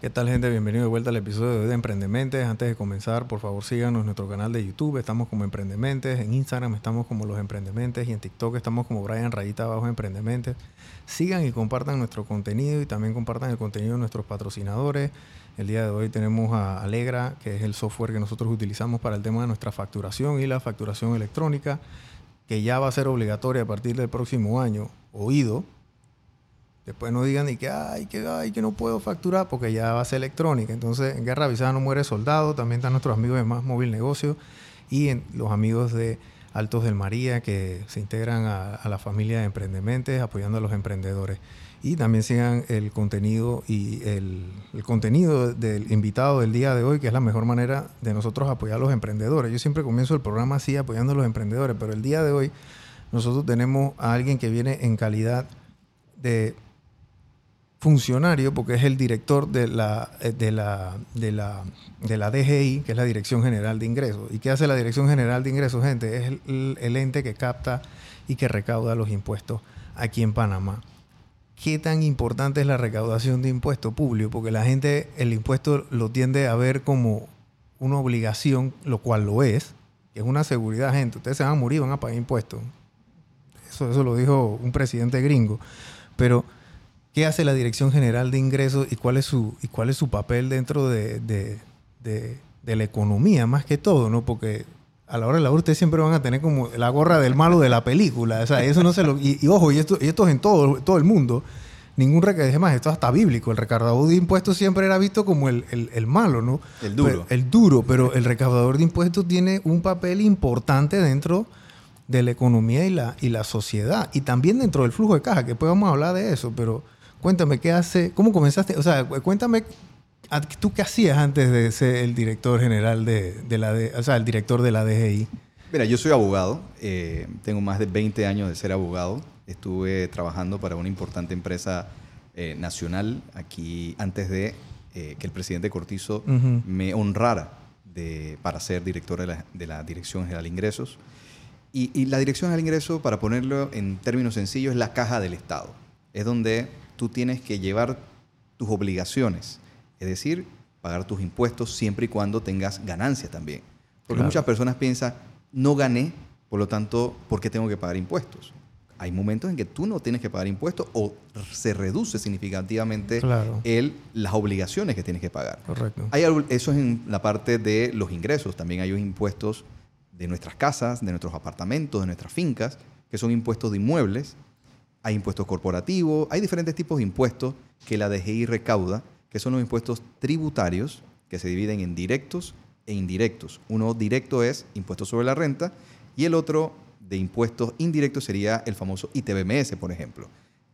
¿Qué tal gente? Bienvenido de vuelta al episodio de Emprendementes. Antes de comenzar, por favor síganos en nuestro canal de YouTube. Estamos como Emprendementes. En Instagram estamos como Los Emprendementes. Y en TikTok estamos como Brian Rayita Abajo Emprendementes. Sigan y compartan nuestro contenido y también compartan el contenido de nuestros patrocinadores. El día de hoy tenemos a Alegra, que es el software que nosotros utilizamos para el tema de nuestra facturación y la facturación electrónica, que ya va a ser obligatoria a partir del próximo año. Oído, Después no digan ni que, ay, que, ay, que no puedo facturar porque ya va a ser electrónica. Entonces, en Guerra Avisada no muere soldado. También están nuestros amigos de Más Móvil Negocio y los amigos de Altos del María que se integran a, la familia de Emprendementes apoyando a los emprendedores. Y también sigan el contenido y el, el, contenido del invitado del día de hoy, que es la mejor manera de nosotros apoyar a los emprendedores. Yo siempre comienzo el programa así, apoyando a los emprendedores, pero el día de hoy nosotros tenemos a alguien que viene en calidad de funcionario, porque es el director de la, eh, de la, de la, de la DGI, que es la Dirección General de Ingresos. ¿Y qué hace la Dirección General de Ingresos, gente? Es el, ente que capta y que recauda los impuestos aquí en Panamá. ¿Qué tan importante es la recaudación de impuestos públicos? Porque la gente el impuesto lo tiende a ver como una obligación, lo cual lo es, es una seguridad, gente. Ustedes se van a morir, van a pagar impuestos. Eso, eso lo dijo un presidente gringo. Pero qué hace la Dirección General de Ingresos y cuál es su, y cuál es su papel dentro de, la economía, más que todo, ¿no? Porque a la hora de la hora ustedes siempre van a tener como la gorra del malo de la película. O sea, eso no se lo. Y, ojo, y esto, y esto es en todo, todo el mundo. Ningún recaudador, más, esto es hasta bíblico. El recaudador de impuestos siempre era visto como el, malo, ¿no? El duro. el duro, pero el recaudador de impuestos tiene un papel importante dentro de la economía y la, y la sociedad. Y también dentro del flujo de caja, que después vamos a hablar de eso, pero Cuéntame, ¿qué hace? ¿Cómo comenzaste? O sea, cuéntame, ¿tú qué hacías antes de ser el director general de, la, o sea, el director de la DGI? Mira, yo soy abogado, eh, tengo más de 20 años de ser abogado, estuve trabajando para una importante empresa eh, nacional aquí antes de eh, que el presidente Cortizo me honrara de, para ser director de la, Dirección General de Ingresos. Y, y la Dirección General de Ingresos, para ponerlo en términos sencillos, es la caja del Estado. Es donde tú tienes que llevar tus obligaciones, es decir, pagar tus impuestos siempre y cuando tengas ganancia también. Porque muchas personas piensan, no gané, por lo tanto, ¿por qué tengo que pagar impuestos? Hay momentos en que tú no tienes que pagar impuestos o se reduce significativamente el, las obligaciones que tienes que pagar. Correcto. Hay, eso es en la parte de los ingresos. También hay impuestos de nuestras casas, de nuestros apartamentos, de nuestras fincas, que son impuestos de inmuebles, hay impuestos corporativos, hay diferentes tipos de impuestos que la DGI recauda, que son los impuestos tributarios, que se dividen en directos e indirectos. Uno directo es impuesto sobre la renta y el otro de impuestos indirectos sería el famoso ITBMS, por ejemplo.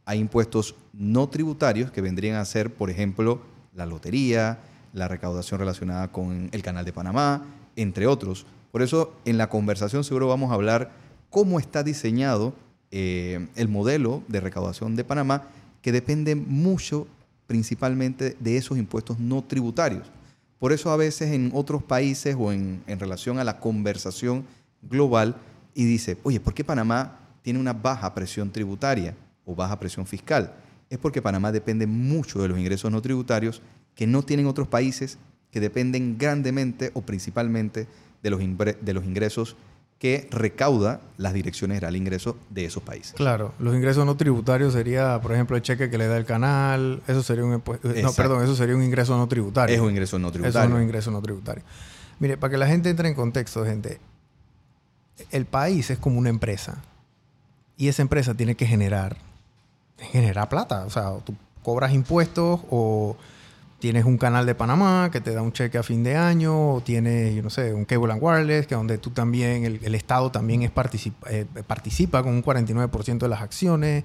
Hay impuestos no tributarios que vendrían a ser, por ejemplo, la lotería, la recaudación relacionada con el Canal de Panamá, entre otros. Por eso, en la conversación seguro vamos a hablar cómo está diseñado eh, el modelo de recaudación de Panamá, que depende mucho principalmente de esos impuestos no tributarios. Por eso a veces en otros países o en, relación a la conversación global y dice, oye, ¿por qué Panamá tiene una baja presión tributaria o baja presión fiscal? Es porque Panamá depende mucho de los ingresos no tributarios que no tienen otros países que dependen grandemente o principalmente de los, de los ingresos que recauda las direcciones generales de ingresos de esos países. Claro, los ingresos no tributarios sería, por ejemplo, el cheque que le da el canal, eso sería un no, perdón, eso sería un ingreso no tributario. Es un ingreso no tributario. Eso es un ingreso no tributario. Mire, para que la gente entre en contexto, gente, el país es como una empresa y esa empresa tiene que generar generar plata, o sea, tú cobras impuestos o tienes un canal de Panamá que te da un cheque a fin de año, o tienes, yo no sé, un Cable and Wireless, que donde tú también, el, Estado también es participa, eh, participa con un 49% de las acciones,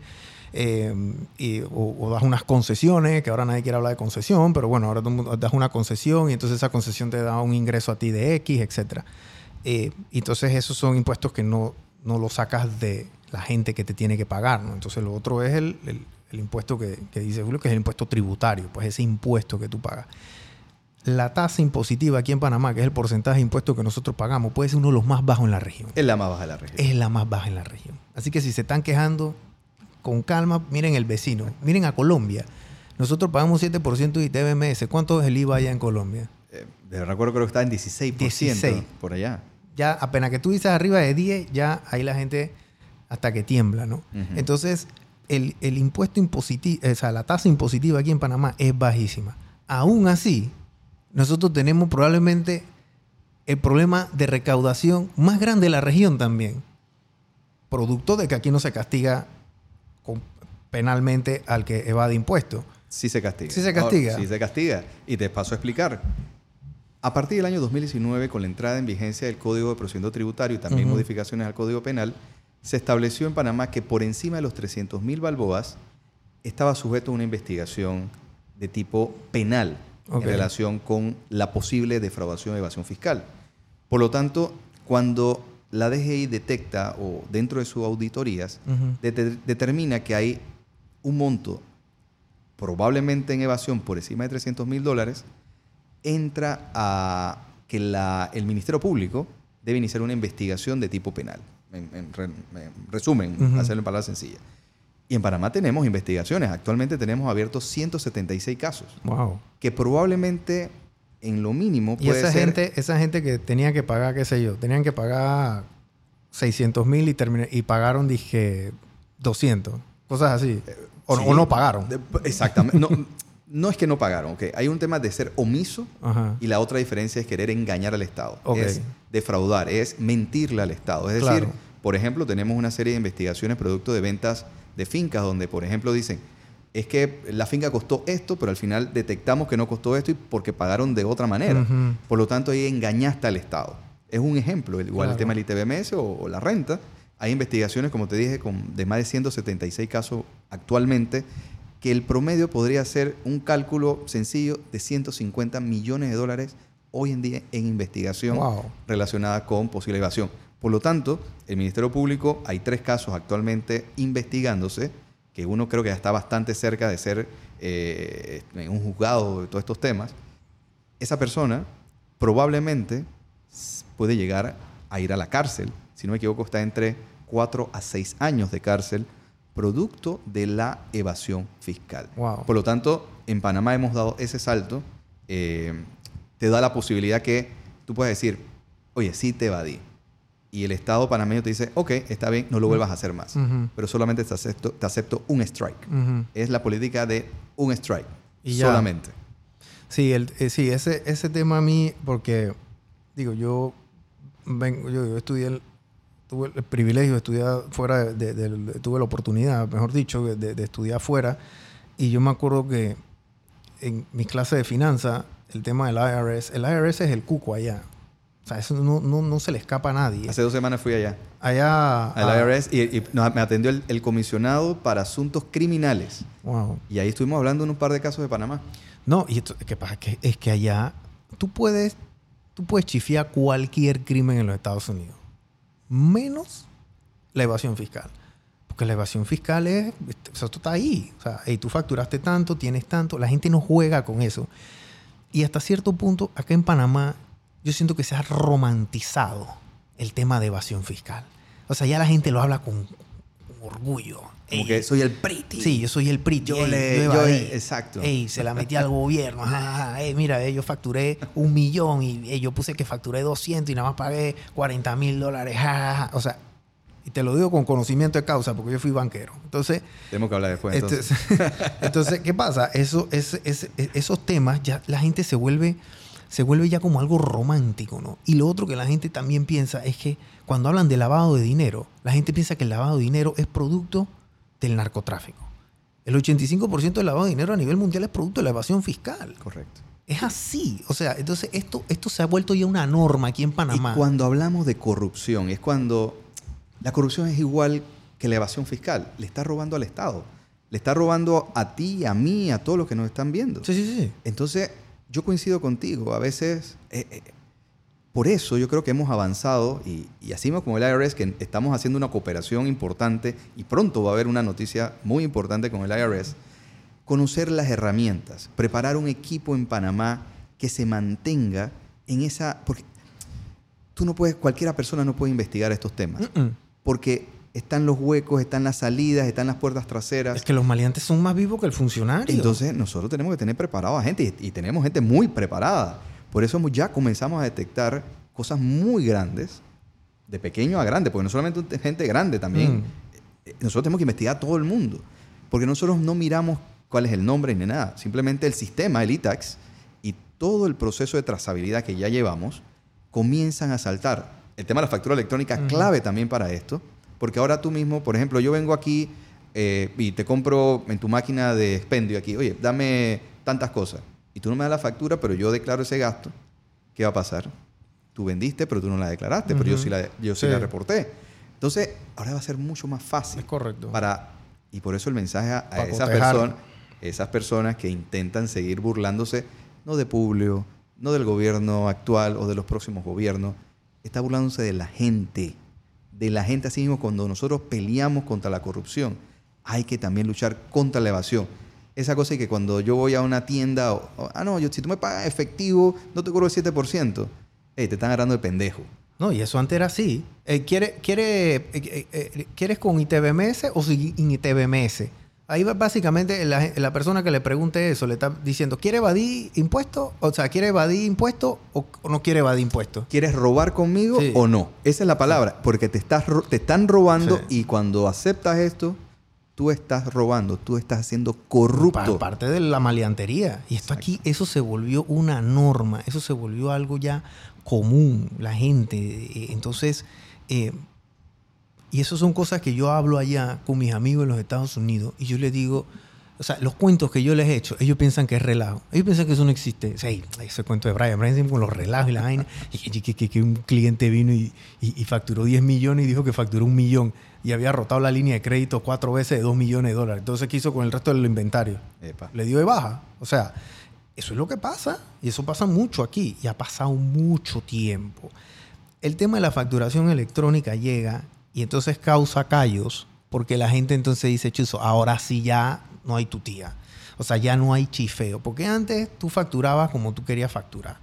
eh, y, o, das unas concesiones, que ahora nadie quiere hablar de concesión, pero bueno, ahora tú das una concesión y entonces esa concesión te da un ingreso a ti de X, etc. Eh, entonces esos son impuestos que no, no los sacas de la gente que te tiene que pagar, ¿no? Entonces lo otro es el el impuesto que, dice Julio, que es el impuesto tributario, pues ese impuesto que tú pagas. La tasa impositiva aquí en Panamá, que es el porcentaje de impuestos que nosotros pagamos, puede ser uno de los más bajos en la región. Es la más baja en la región. Es la más baja en la región. Así que si se están quejando, con calma, miren el vecino, miren a Colombia. Nosotros pagamos 7% de ITBMS. ¿Cuánto es el IVA allá en Colombia? Eh, de recuerdo creo que está en 16%, 16. por allá. Ya apenas que tú dices arriba de 10, ya ahí la gente hasta que tiembla, ¿no? Entonces, el, el impuesto impositivo, o sea, la tasa impositiva aquí en Panamá es bajísima. Aún así, nosotros tenemos probablemente el problema de recaudación más grande de la región también. Producto de que aquí no se castiga penalmente al que evade impuestos. Sí se castiga. Sí se castiga. Ahora, sí se castiga. Y te paso a explicar. A partir del año 2019, con la entrada en vigencia del Código de Procedimiento Tributario y también modificaciones al Código Penal, se estableció en Panamá que por encima de los 300 mil balboas estaba sujeto a una investigación de tipo penal en relación con la posible defraudación o evasión fiscal. Por lo tanto, cuando la DGI detecta o dentro de sus auditorías determina que hay un monto probablemente en evasión por encima de 300 mil dólares, entra a que la- el Ministerio Público debe iniciar una investigación de tipo penal. En, en re- en resumen, hacerlo en palabras sencillas. Y en Panamá tenemos investigaciones. Actualmente tenemos abiertos 176 casos, Wow. que probablemente en lo mínimo Y puede esa ser... gente, esa gente que tenía que pagar, qué sé yo, tenían que pagar 600 mil y, y pagaron, dije, 200. Cosas así. O, Sí. o no pagaron. De- Exactamente. No, no es que no pagaron, ¿ok? Hay un tema de ser omiso Ajá. y la otra diferencia es querer engañar al Estado. Es defraudar, es mentirle al Estado. Es decir, por ejemplo, tenemos una serie de investigaciones producto de ventas de fincas donde, por ejemplo, dicen, es que la finca costó esto, pero al final detectamos que no costó esto y porque pagaron de otra manera. Por lo tanto, ahí engañaste al Estado. Es un ejemplo, igual Claro. el tema del ITBMS o, o la renta. Hay investigaciones, como te dije, con, de más de 176 casos actualmente, que el promedio podría ser un cálculo sencillo de 150 millones de dólares hoy en día en investigación Wow. relacionada con posible evasión. Por lo tanto, el Ministerio Público, hay tres casos actualmente investigándose, que uno creo que ya está bastante cerca de ser eh, en un juzgado de todos estos temas. Esa persona probablemente puede llegar a ir a la cárcel. Si no me equivoco, está entre 4 a 6 años de cárcel, producto de la evasión fiscal. Wow. Por lo tanto, en Panamá hemos dado ese salto. eh, te da la posibilidad que tú puedes decir, oye, sí te evadí. Y el Estado panameño te dice, ok, está bien, no lo vuelvas a hacer más. Pero solamente te acepto, te acepto un strike. Es la política de un strike. Y ya. solamente. Sí, el, eh, sí ese, ese tema a mí, porque, digo, yo, vengo, yo, yo estudié, el- tuve el privilegio de estudiar fuera, de, de- de- tuve la oportunidad, mejor dicho, de, estudiar fuera. Y yo me acuerdo que en mis clases de finanzas, el tema del IRS, el IRS es el cuco allá. O sea, eso no, no, no se le escapa a nadie. Hace dos semanas fui allá Allá... al ah, IRS y, y nos- me atendió el, el comisionado para asuntos criminales. Wow. Y ahí estuvimos hablando de un par de casos de Panamá. No, y esto, ¿qué pasa? Que, es que allá tú puedes, tú puedes chifiar cualquier crimen en los Estados Unidos, menos la evasión fiscal. Porque la evasión fiscal es, o sea, esto está ahí. O sea, hey, tú facturaste tanto, tienes tanto, la gente no juega con eso. Y hasta cierto punto, acá en Panamá, yo siento que se ha romantizado el tema de evasión fiscal. O sea, ya la gente lo habla con, con orgullo. Como Ey, que soy el pretty. Sí, yo soy el PRIT. Yo ey, le- yo yo- exacto. Ey, se la metí al gobierno. ajá, mira, yo facturé un millón y yo puse que facturé 200 y nada más pagué 40 mil dólares. O sea, y te lo digo con conocimiento de causa porque yo fui banquero. Entonces, Tenemos que hablar después. Entonces. entonces, entonces, ¿qué pasa? Eso, es, es- esos temas ya la gente se vuelve, se vuelve ya como algo romántico, ¿no? Y lo otro que la gente también piensa es que cuando hablan de lavado de dinero, la gente piensa que el lavado de dinero es producto del narcotráfico. El 85% del lavado de dinero a nivel mundial es producto de la evasión fiscal. Correcto. Es así. O sea, entonces esto, esto se ha vuelto ya una norma aquí en Panamá. Y cuando hablamos de corrupción, es cuando la corrupción es igual que la evasión fiscal. Le está robando al Estado. Le está robando a ti, a mí, a todos los que nos están viendo. Sí, sí, sí. Entonces, yo coincido contigo. A veces, eh, eh, por eso yo creo que hemos avanzado y, y así mismo como el IRS, que estamos haciendo una cooperación importante y pronto va a haber una noticia muy importante con el IRS, conocer las herramientas, preparar un equipo en Panamá que se mantenga en esa... Porque tú no puedes, cualquiera persona no puede investigar estos temas, porque están los huecos, están las salidas, están las puertas traseras. Es que los maleantes son más vivos que el funcionario. Entonces nosotros tenemos que tener preparado a gente y, y tenemos gente muy preparada. Por eso ya comenzamos a detectar cosas muy grandes, de pequeño a grande, porque no solamente gente grande también. Mm. Eh, Nosotros tenemos que investigar a todo el mundo, porque nosotros no miramos cuál es el nombre ni nada, simplemente el sistema, el ITAX, y todo el proceso de trazabilidad que ya llevamos, comienzan a saltar. El tema de la factura electrónica es Ujú. clave también para esto, porque ahora tú mismo, por ejemplo, yo vengo aquí eh, y te compro en tu máquina de expendio aquí, oye, dame tantas cosas, y tú no me das la factura, pero yo declaro ese gasto, ¿qué va a pasar? Tú vendiste, pero tú no la declaraste, pero yo sí la, yo sí Sí. la reporté. Entonces, ahora va a ser mucho más fácil Es correcto. para y por eso el mensaje a, esas personas esas personas que intentan seguir burlándose no de Publio no del gobierno actual o de los próximos gobiernos está burlándose de la gente de la gente así mismo cuando nosotros peleamos contra la corrupción hay que también luchar contra la evasión esa cosa de que cuando yo voy a una tienda o- o, ah no yo si tú me pagas efectivo no te cobro el 7% Ey, te están agarrando de pendejo No, y eso antes era así. Eh, ¿quiere, quiere, eh, eh, ¿Quieres con ITBMS o sin ITBMS? Ahí va básicamente la, persona que le pregunte eso le está diciendo, ¿quiere evadir impuestos? O sea, ¿quiere evadir impuestos o, no quiere evadir impuestos? ¿Quieres robar conmigo Sí. o no? Esa es la palabra, porque te, estás, te están robando Sí. y cuando aceptas esto, tú estás robando, tú estás siendo corrupto. Pa- parte de la maleantería. Y esto aquí, eso se volvió una norma, eso se volvió algo ya común, la gente. eh, Entonces, eh, y eso son cosas que yo hablo allá con mis amigos en los Estados Unidos y yo les digo, o sea, los cuentos que yo les he hecho, ellos piensan que es relajo. Ellos piensan que eso no existe. O sea, ese cuento de Brian, Brian siempre con los relajos y la vaina. Y que, que- que- que un cliente vino y, y- y facturó 10 millones y dijo que facturó un millón. Y había rotado la línea de crédito cuatro veces de 2 millones de dólares. Entonces, ¿qué hizo con el resto del inventario? Epa. Le dio de baja. O sea, eso es lo que pasa. Y eso pasa mucho aquí. Y ha pasado mucho tiempo. El tema de la facturación electrónica llega y entonces causa callos porque la gente entonces dice, chuzo, ahora sí ya no hay tu tía. O sea, ya no hay chifeo. Porque antes tú facturabas como tú querías facturar.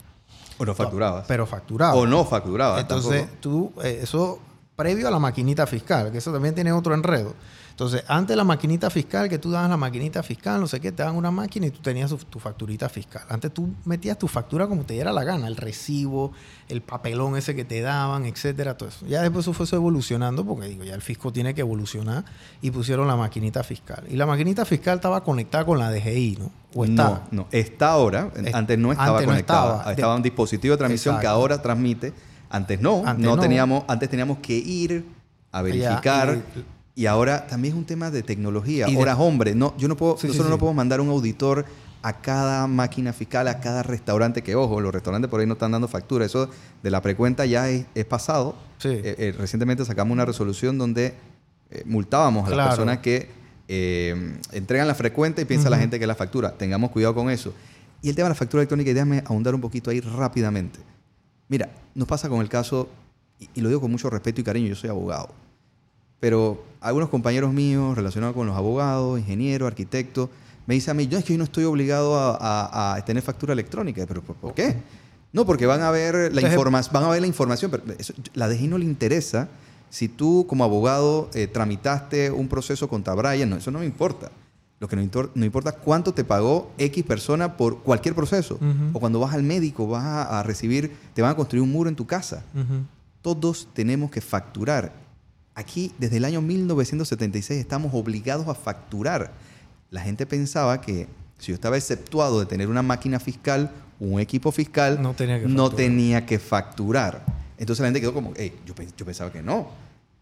O no facturabas. Pero facturabas. o no facturabas. Entonces, tampoco. tú, eh, eso previo a la maquinita fiscal, que eso también tiene otro enredo. Entonces, antes la maquinita fiscal, que tú dabas la maquinita fiscal, no sé qué, te daban una máquina y tú tenías tu facturita fiscal. Antes tú metías tu factura como te diera la gana, el recibo, el papelón ese que te daban, etcétera, todo eso. Ya después eso fue eso evolucionando, porque digo, ya el fisco tiene que evolucionar y pusieron la maquinita fiscal. Y la maquinita fiscal estaba conectada con la DGI, ¿no? O está. No, no. Está ahora. Es- antes no estaba antes no conectada. estaba. Estaba, De- un dispositivo de transmisión que ahora transmite. Antes no. Antes no, no. Teníamos, antes teníamos que ir a verificar. y- y, ahora también es un tema de tecnología. Y de- Horas, hombre. No, yo no puedo, Sí, nosotros sí. no podemos mandar un auditor a cada máquina fiscal, a cada restaurante que, ojo, los restaurantes por ahí no están dando factura. Eso de la precuenta ya es, es pasado. Sí. Eh, eh, recientemente sacamos una resolución donde eh, multábamos a Claro. las personas que entregan la frecuente y piensa la gente que es la factura. Tengamos cuidado con eso. Y el tema de la factura electrónica, y déjame ahondar un poquito ahí rápidamente. Mira, nos pasa con el caso, y, y lo digo con mucho respeto y cariño, yo soy abogado, pero algunos compañeros míos relacionados con los abogados, ingenieros, arquitectos, me dicen a mí, yo es que yo no estoy obligado a, a- a tener factura electrónica. ¿Pero por, qué? No, porque van a ver la, informa- van a ver la información, pero eso- la DGI no le interesa si tú como abogado eh, tramitaste un proceso contra Brian, no, eso no me importa. Lo que no, importa es cuánto te pagó X persona por cualquier proceso. O cuando vas al médico, vas a, a recibir, te van a construir un muro en tu casa. Todos tenemos que facturar. Aquí, desde el año 1976, estamos obligados a facturar. La gente pensaba que si yo estaba exceptuado de tener una máquina fiscal, un equipo fiscal, No tenía que no facturar. tenía que facturar. Entonces la gente quedó como, "Ey, yo, yo pensaba que no.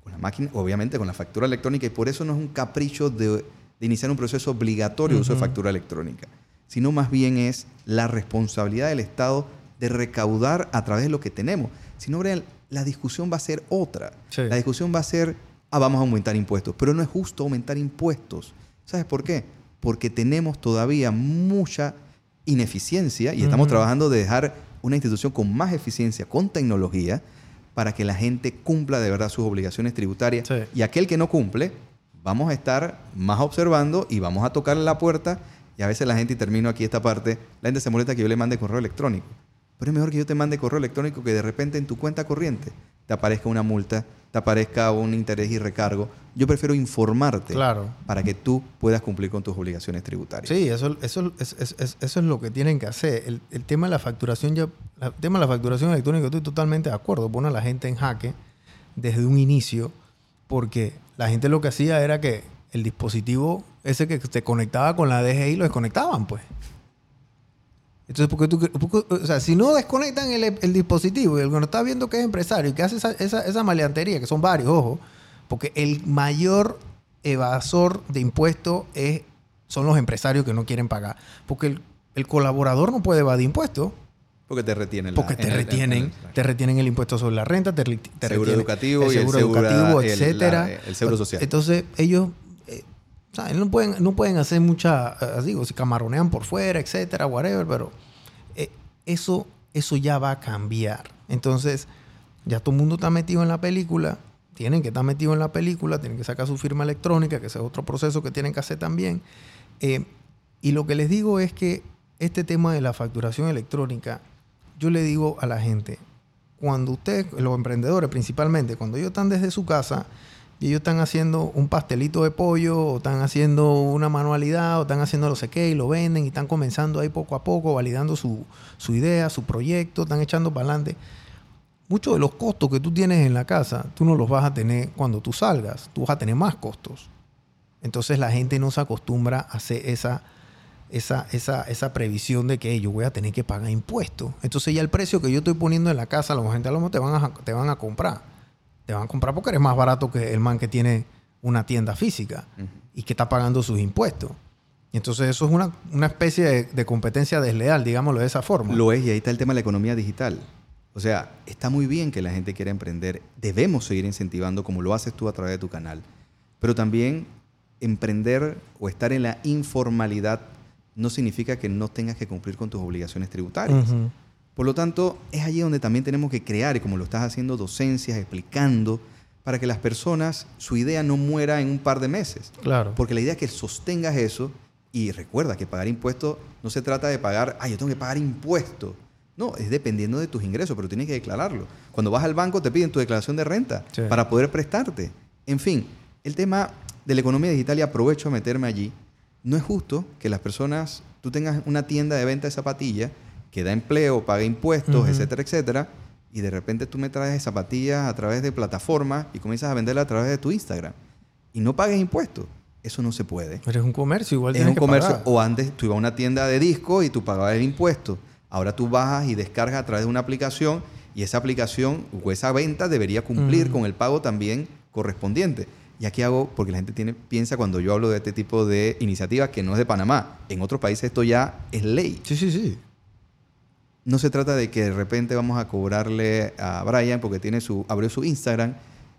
Con la máquina, obviamente con la factura electrónica, y por eso no es un capricho de, de iniciar un proceso obligatorio de uso de factura electrónica, sino más bien es la responsabilidad del Estado de recaudar a través de lo que tenemos. Si no, la discusión va a ser otra. Sí. La discusión va a ser, ah, vamos a aumentar impuestos, pero no es justo aumentar impuestos. ¿Sabes por qué? Porque tenemos todavía mucha ineficiencia y estamos trabajando de dejar una institución con más eficiencia, con tecnología, para que la gente cumpla de verdad sus obligaciones tributarias. Sí. Y aquel que no cumple, vamos a estar más observando y vamos a tocarle la puerta. Y a veces la gente, y termino aquí esta parte, la gente se molesta que yo le mande correo electrónico. Pero es mejor que yo te mande correo electrónico que de repente en tu cuenta corriente te aparezca una multa te aparezca un interés y recargo. Yo prefiero informarte Claro. para que tú puedas cumplir con tus obligaciones tributarias. Sí, eso, eso, es, es- es- eso es lo que tienen que hacer. El, el tema de la facturación, ya, el tema de la facturación electrónica, estoy totalmente de acuerdo. Pone a la gente en jaque desde un inicio, porque la gente lo que hacía era que el dispositivo ese que se conectaba con la DGI lo desconectaban, pues. Entonces, porque tú, o sea, si no desconectan el, el dispositivo y el que no está viendo que es empresario y que hace esa, esa, esa maleantería, que son varios, ojo, porque el mayor evasor de impuestos es, son los empresarios que no quieren pagar. Porque el, el colaborador no puede evadir impuestos. Porque te retienen. la- Porque te retienen, el- te retienen el impuesto sobre la renta, te, te Seguro educativo el y el seguro educativo, el- etcétera. la- el seguro social. Entonces ellos, eh, ¿sabes? no pueden, no pueden hacer mucha, eh, digo, si camaronean por fuera, etcétera, whatever, pero eh, eso, eso ya va a cambiar. Entonces ya todo el mundo está metido en la película, tienen que estar metidos en la película, tienen que sacar su firma electrónica, que ese es otro proceso que tienen que hacer también. Eh, y lo que les digo es que este tema de la facturación electrónica, yo le digo a la gente, cuando ustedes, los emprendedores principalmente, cuando ellos están desde su casa y ellos están haciendo un pastelito de pollo, o están haciendo una manualidad, o están haciendo no sé qué, y lo venden, y están comenzando ahí poco a poco, validando su, su idea, su proyecto, están echando para adelante. Muchos de los costos que tú tienes en la casa, tú no los vas a tener cuando tú salgas, tú vas a tener más costos. Entonces la gente no se acostumbra a hacer esa, esa, esa, esa previsión de que yo voy a tener que pagar impuestos. Entonces ya el precio que yo estoy poniendo en la casa, la gente a lo mejor te van a, te van a comprar. Te van a comprar porque eres más barato que el man que tiene una tienda física y que está pagando sus impuestos. Entonces eso es una, una especie de, de competencia desleal, digámoslo de esa forma. Lo es, y ahí está el tema de la economía digital. O sea, está muy bien que la gente quiera emprender. Debemos seguir incentivando como lo haces tú a través de tu canal. Pero también emprender o estar en la informalidad no significa que no tengas que cumplir con tus obligaciones tributarias. Por lo tanto, es allí donde también tenemos que crear, como lo estás haciendo, docencias, explicando, para que las personas, su idea no muera en un par de meses. Claro. Porque la idea es que sostengas eso y recuerda que pagar impuestos no se trata de pagar, ah, yo tengo que pagar impuestos. No, es dependiendo de tus ingresos, pero tienes que declararlo. Cuando vas al banco te piden tu declaración de renta Sí. para poder prestarte. En fin, el tema de la economía digital y aprovecho a meterme allí. No es justo que las personas, tú tengas una tienda de venta de zapatillas que da empleo, paga impuestos, etcétera, etcétera, y de repente tú me traes zapatillas a través de plataformas y comienzas a venderla a través de tu Instagram y no pagues impuestos. Eso no se puede. Pero es un comercio, igual Es tienes un que comercio. pagar. O antes tú ibas a una tienda de disco y tú pagabas el impuesto. Ahora tú bajas y descargas a través de una aplicación y esa aplicación o esa venta debería cumplir con el pago también correspondiente. Y aquí hago, porque la gente tiene, piensa cuando yo hablo de este tipo de iniciativas que no es de Panamá. En otros países esto ya es ley. Sí, sí, sí. No se trata de que de repente vamos a cobrarle a Brian porque tiene su, abrió su Instagram.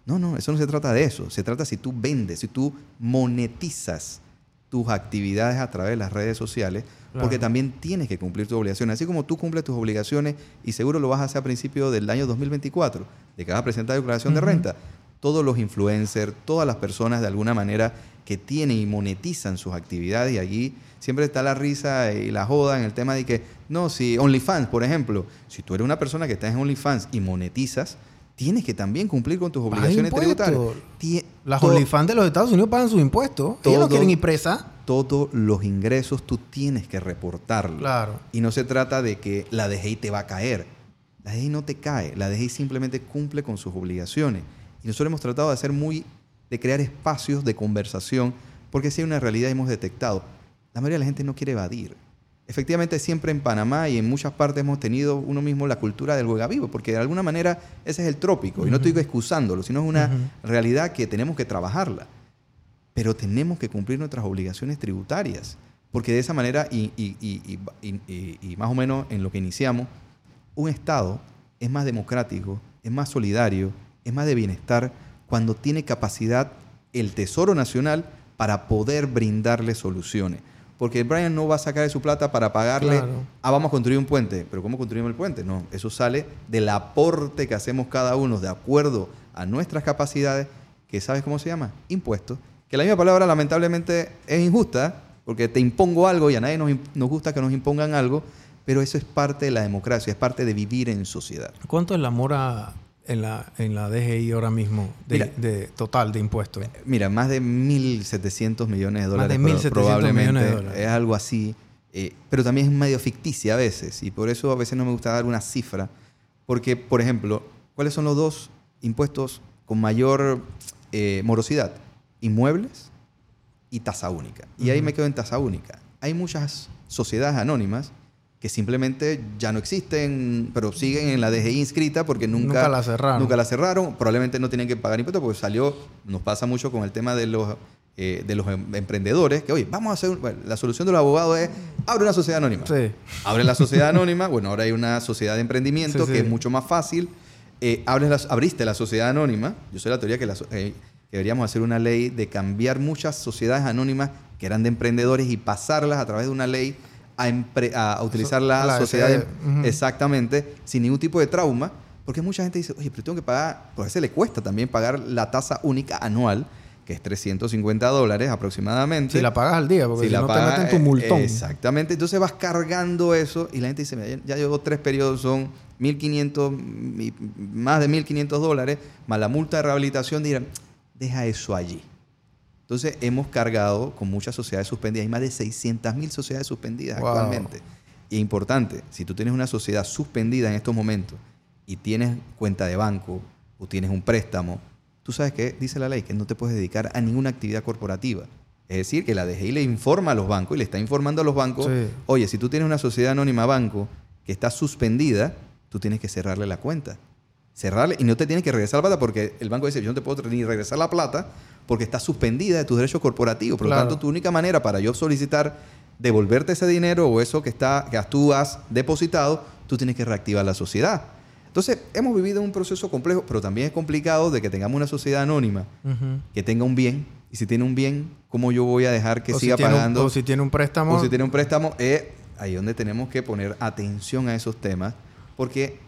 No, no, eso no se trata de eso. Se trata si tú vendes, si tú monetizas tus actividades a través de las redes sociales, Claro. porque también tienes que cumplir tus obligaciones. Así como tú cumples tus obligaciones y seguro lo vas a hacer a principios del año 2024, de que vas a presentar declaración de renta. Todos los influencers, todas las personas de alguna manera que tienen y monetizan sus actividades y allí siempre está la risa y la joda en el tema de que, no, si OnlyFans, por ejemplo, si tú eres una persona que está en OnlyFans y monetizas, tienes que también cumplir con tus obligaciones tributarias. Las OnlyFans de los Estados Unidos pagan sus impuestos. Ellos no Todo- quieren ir presa. Todos los ingresos tú tienes que reportarlos. Claro. Y no se trata de que la DGI te va a caer. La DGI no te cae. La DGI simplemente cumple con sus obligaciones. Y nosotros hemos tratado de hacer muy, de crear espacios de conversación, porque si hay una realidad hemos detectado. La mayoría de la gente no quiere evadir. Efectivamente, siempre en Panamá y en muchas partes hemos tenido uno mismo la cultura del juega vivo, porque de alguna manera ese es el trópico. Y no estoy excusándolo, sino es una realidad que tenemos que trabajarla pero tenemos que cumplir nuestras obligaciones tributarias. Porque de esa manera, y, y- y- y- y- y más o menos en lo que iniciamos, un Estado es más democrático, es más solidario, es más de bienestar cuando tiene capacidad el Tesoro Nacional para poder brindarle soluciones. Porque Brian no va a sacar de su plata para pagarle, Claro. ah, vamos a construir un puente. Pero ¿cómo construimos el puente? No, eso sale del aporte que hacemos cada uno de acuerdo a nuestras capacidades, que ¿sabes cómo se llama? Impuestos. Que la misma palabra lamentablemente es injusta, porque te impongo algo y a nadie nos, nos gusta que nos impongan algo, pero eso es parte de la democracia, es parte de vivir en sociedad. ¿Cuánto es la mora en la, en la DGI ahora mismo de, Mira. de total de impuestos? Mira, más de 1.700 millones de Más de dólares. 1.700 pro- probablemente millones de dólares. Es algo así. eh, pero también es medio ficticia a veces. Y por eso a veces no me gusta dar una cifra. Porque, por ejemplo, ¿cuáles son los dos impuestos con mayor eh, morosidad? Inmuebles y tasa única. Y ahí me quedo en tasa única. Hay muchas sociedades anónimas que simplemente ya no existen, pero siguen en la DGI inscrita porque nunca, Nunca la cerraron. Nunca la cerraron. Probablemente no tienen que pagar impuestos porque salió, nos pasa mucho con el tema de los, eh, de los em- emprendedores, que oye, vamos a hacer, un- bueno, la solución de los abogados es, abre una sociedad anónima. Sí. Abre la sociedad anónima, bueno, ahora hay una sociedad de emprendimiento Sí, que sí. es mucho más fácil. Eh, abres la- abriste la sociedad anónima. Yo soy la teoría que, la eh, que deberíamos hacer una ley de cambiar muchas sociedades anónimas que eran de emprendedores y pasarlas a través de una ley a, utilizar la, la sociedad de- ujú. exactamente sin ningún tipo de trauma. Porque mucha gente dice, oye, pero tengo que pagar, pues a veces le cuesta también pagar la tasa única anual, que es 350 dólares aproximadamente. Si la pagas al día, porque Si si, la no pagas, te meten tu eh, multón. Exactamente. Entonces vas cargando eso y la gente dice, "Mira, ya, llevo tres periodos, son 1.500, mi- más de 1.500 dólares, más la multa de rehabilitación, dirán, deja eso allí. Entonces hemos cargado con muchas sociedades suspendidas. Hay más de 600.000 sociedades suspendidas Wow. actualmente. Y es importante, si tú tienes una sociedad suspendida en estos momentos y tienes cuenta de banco o tienes un préstamo, tú sabes que dice la ley que no te puedes dedicar a ninguna actividad corporativa. Es decir, que la DGI le informa a los bancos y le está informando a los bancos, Sí. oye, si tú tienes una sociedad anónima banco que está suspendida, tú tienes que cerrarle la cuenta. Cerrarle y no te tienes que regresar la plata porque el banco dice, yo no te puedo ni regresar la plata porque está suspendida de tus derechos corporativos. Por lo tanto, tu única manera para yo solicitar devolverte ese dinero o eso que, está, que tú has depositado, tú tienes que reactivar la sociedad. Entonces, hemos vivido un proceso complejo, pero también es complicado de que tengamos una sociedad anónima que tenga un bien. Y si tiene un bien, ¿cómo yo voy a dejar que o siga si tiene un- pagando? o si tiene un préstamo. o si tiene un préstamo, es ahí donde tenemos que poner atención a esos temas, porque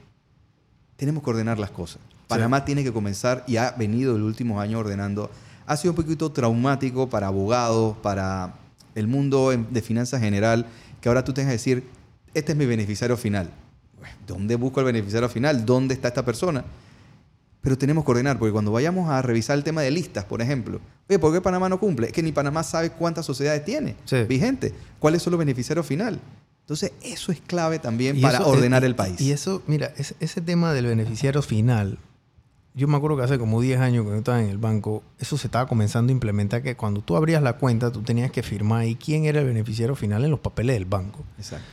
tenemos que ordenar las cosas. Panamá tiene que comenzar y ha venido el último año ordenando. Ha sido un poquito traumático para abogados, para el mundo de finanzas general, que ahora tú tengas que decir, este es mi beneficiario final. ¿Dónde busco el beneficiario final? ¿Dónde está esta persona? Pero tenemos que ordenar, porque cuando vayamos a revisar el tema de listas, por ejemplo, oye, ¿por qué Panamá no cumple? Es que ni Panamá sabe cuántas sociedades tiene Sí. vigente, cuáles son los beneficiarios final. Entonces, eso es clave también Y para eso- ordenar y- el país. Y eso, mira, ese, ese tema del beneficiario final, yo me acuerdo que hace como 10 años que yo estaba en el banco, eso se estaba comenzando a implementar que cuando tú abrías la cuenta, tú tenías que firmar ahí quién era el beneficiario final en los papeles del banco. Exacto.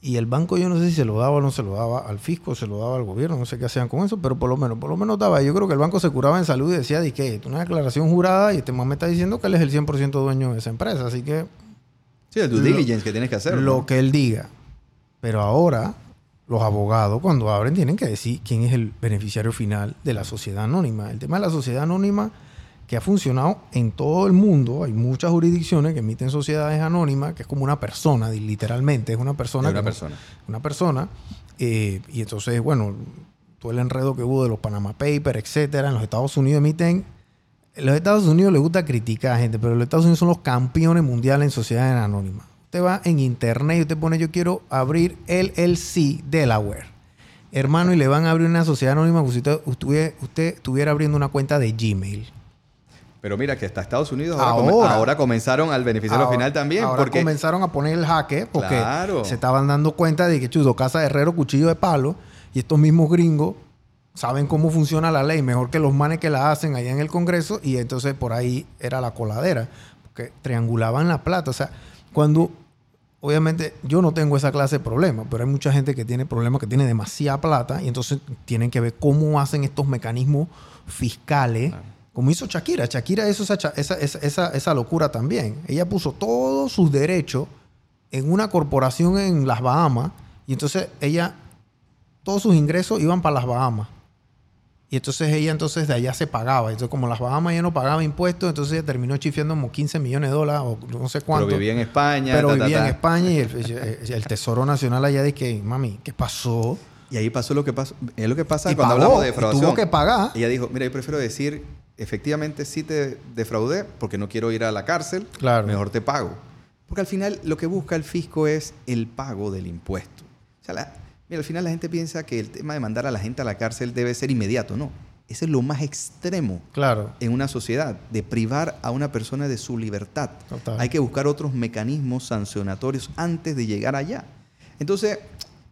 Y el banco yo no sé si se lo daba o no se lo daba al fisco, se lo daba al gobierno, no sé qué hacían con eso, pero por lo menos, por lo menos daba. Yo creo que el banco se curaba en salud y decía, de que una declaración jurada y este mamá me está diciendo que él es el 100% dueño de esa empresa, así que Sí, el due Lo- diligence que tienes que hacer. lo ¿no? que él diga. Pero ahora los abogados cuando abren tienen que decir quién es el beneficiario final de la sociedad anónima. El tema de la sociedad anónima que ha funcionado en todo el mundo, hay muchas jurisdicciones que emiten sociedades anónimas, que es como una persona, literalmente, es una persona. Una persona. Una persona. eh, y entonces, bueno, todo el enredo que hubo de los Panama Papers, etcétera, en los Estados Unidos emiten en los Estados Unidos les gusta criticar a gente, pero los Estados Unidos son los campeones mundiales en sociedades anónimas. Usted va en internet y usted pone yo quiero abrir LLC Delaware. Hermano, y le van a abrir una sociedad anónima como si usted, usted, usted estuviera abriendo una cuenta de Gmail. Pero mira que hasta Estados Unidos ahora, come- Ahora. ahora comenzaron al beneficiario Ahora- final también. Ahora porque comenzaron a poner el jaque porque Claro. se estaban dando cuenta de que chudo, casa de herrero, cuchillo de palo, y estos mismos gringos saben cómo funciona la ley mejor que los manes que la hacen allá en el Congreso, y entonces por ahí era la coladera, porque triangulaban la plata. O sea, cuando, obviamente, yo no tengo esa clase de problemas, pero hay mucha gente que tiene problemas, que tiene demasiada plata, y entonces tienen que ver cómo hacen estos mecanismos fiscales. Como hizo Shakira. Shakira hizo esa, esa, esa- esa locura también. Ella puso todos sus derechos en una corporación en las Bahamas y entonces ella, todos sus ingresos iban para las Bahamas. Y entonces ella entonces de allá se pagaba. Entonces como las Bahamas ya no pagaba impuestos, entonces ella terminó chifiando como 15 millones de dólares o no sé cuánto. pero vivía en España. Pero ta, ta, vivía en. España y el, el Tesoro Nacional allá de que, mami, ¿qué pasó? Y ahí pasó lo que pasó. Es lo que pasa Y cuando pagó, hablamos de y defraudación. tuvo que pagar. Ella dijo, mira, yo prefiero decir, efectivamente sí te defraudé porque no quiero ir a la cárcel. Claro. Mejor te pago. Porque al final lo que busca el fisco es el pago del impuesto. O sea, la- Mira, al final la gente piensa que el tema de mandar a la gente a la cárcel debe ser inmediato. No, ese es lo más extremo Claro. en una sociedad, de privar a una persona de su libertad. Total. Hay que buscar otros mecanismos sancionatorios antes de llegar allá. Entonces,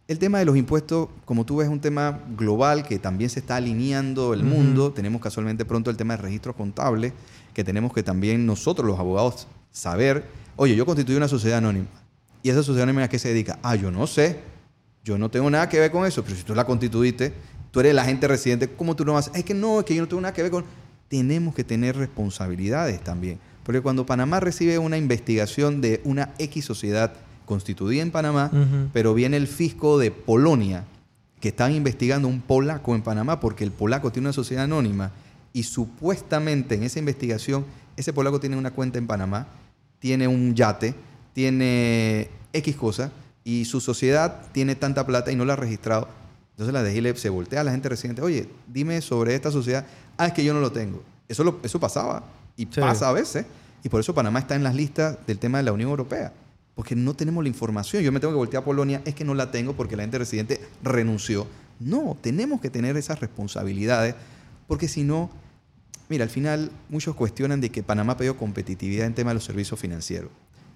el tema de los impuestos, como tú ves, es un tema global que también se está alineando el mundo. Tenemos casualmente pronto el tema de registro contable, que tenemos que también nosotros, los abogados, saber, oye, yo constituyo una sociedad anónima. ¿Y esa sociedad anónima a qué se dedica? Ah, yo no sé. Yo no tengo nada que ver con eso, pero si tú la constituiste, tú eres el agente residente, ¿cómo tú no vas? Es que no, es que yo no tengo nada que ver con... Tenemos que tener responsabilidades también. Porque cuando Panamá recibe una investigación de una X sociedad constituida en Panamá, pero viene el fisco de Polonia, que están investigando un polaco en Panamá porque el polaco tiene una sociedad anónima y supuestamente en esa investigación ese polaco tiene una cuenta en Panamá, tiene un yate, tiene X cosa y su sociedad tiene tanta plata y no la ha registrado. Entonces la DGILEP se voltea a la gente residente, oye, dime sobre esta sociedad. Ah, es que yo no lo tengo. Eso, lo- eso pasaba y Sí. pasa a veces. Y por eso Panamá está en las listas del tema de la Unión Europea. Porque no tenemos la información. Yo me tengo que voltear a Polonia, es que no la tengo porque la gente residente renunció. No, tenemos que tener esas responsabilidades porque si no, mira, al final muchos cuestionan de que Panamá ha perdido competitividad en tema de los servicios financieros.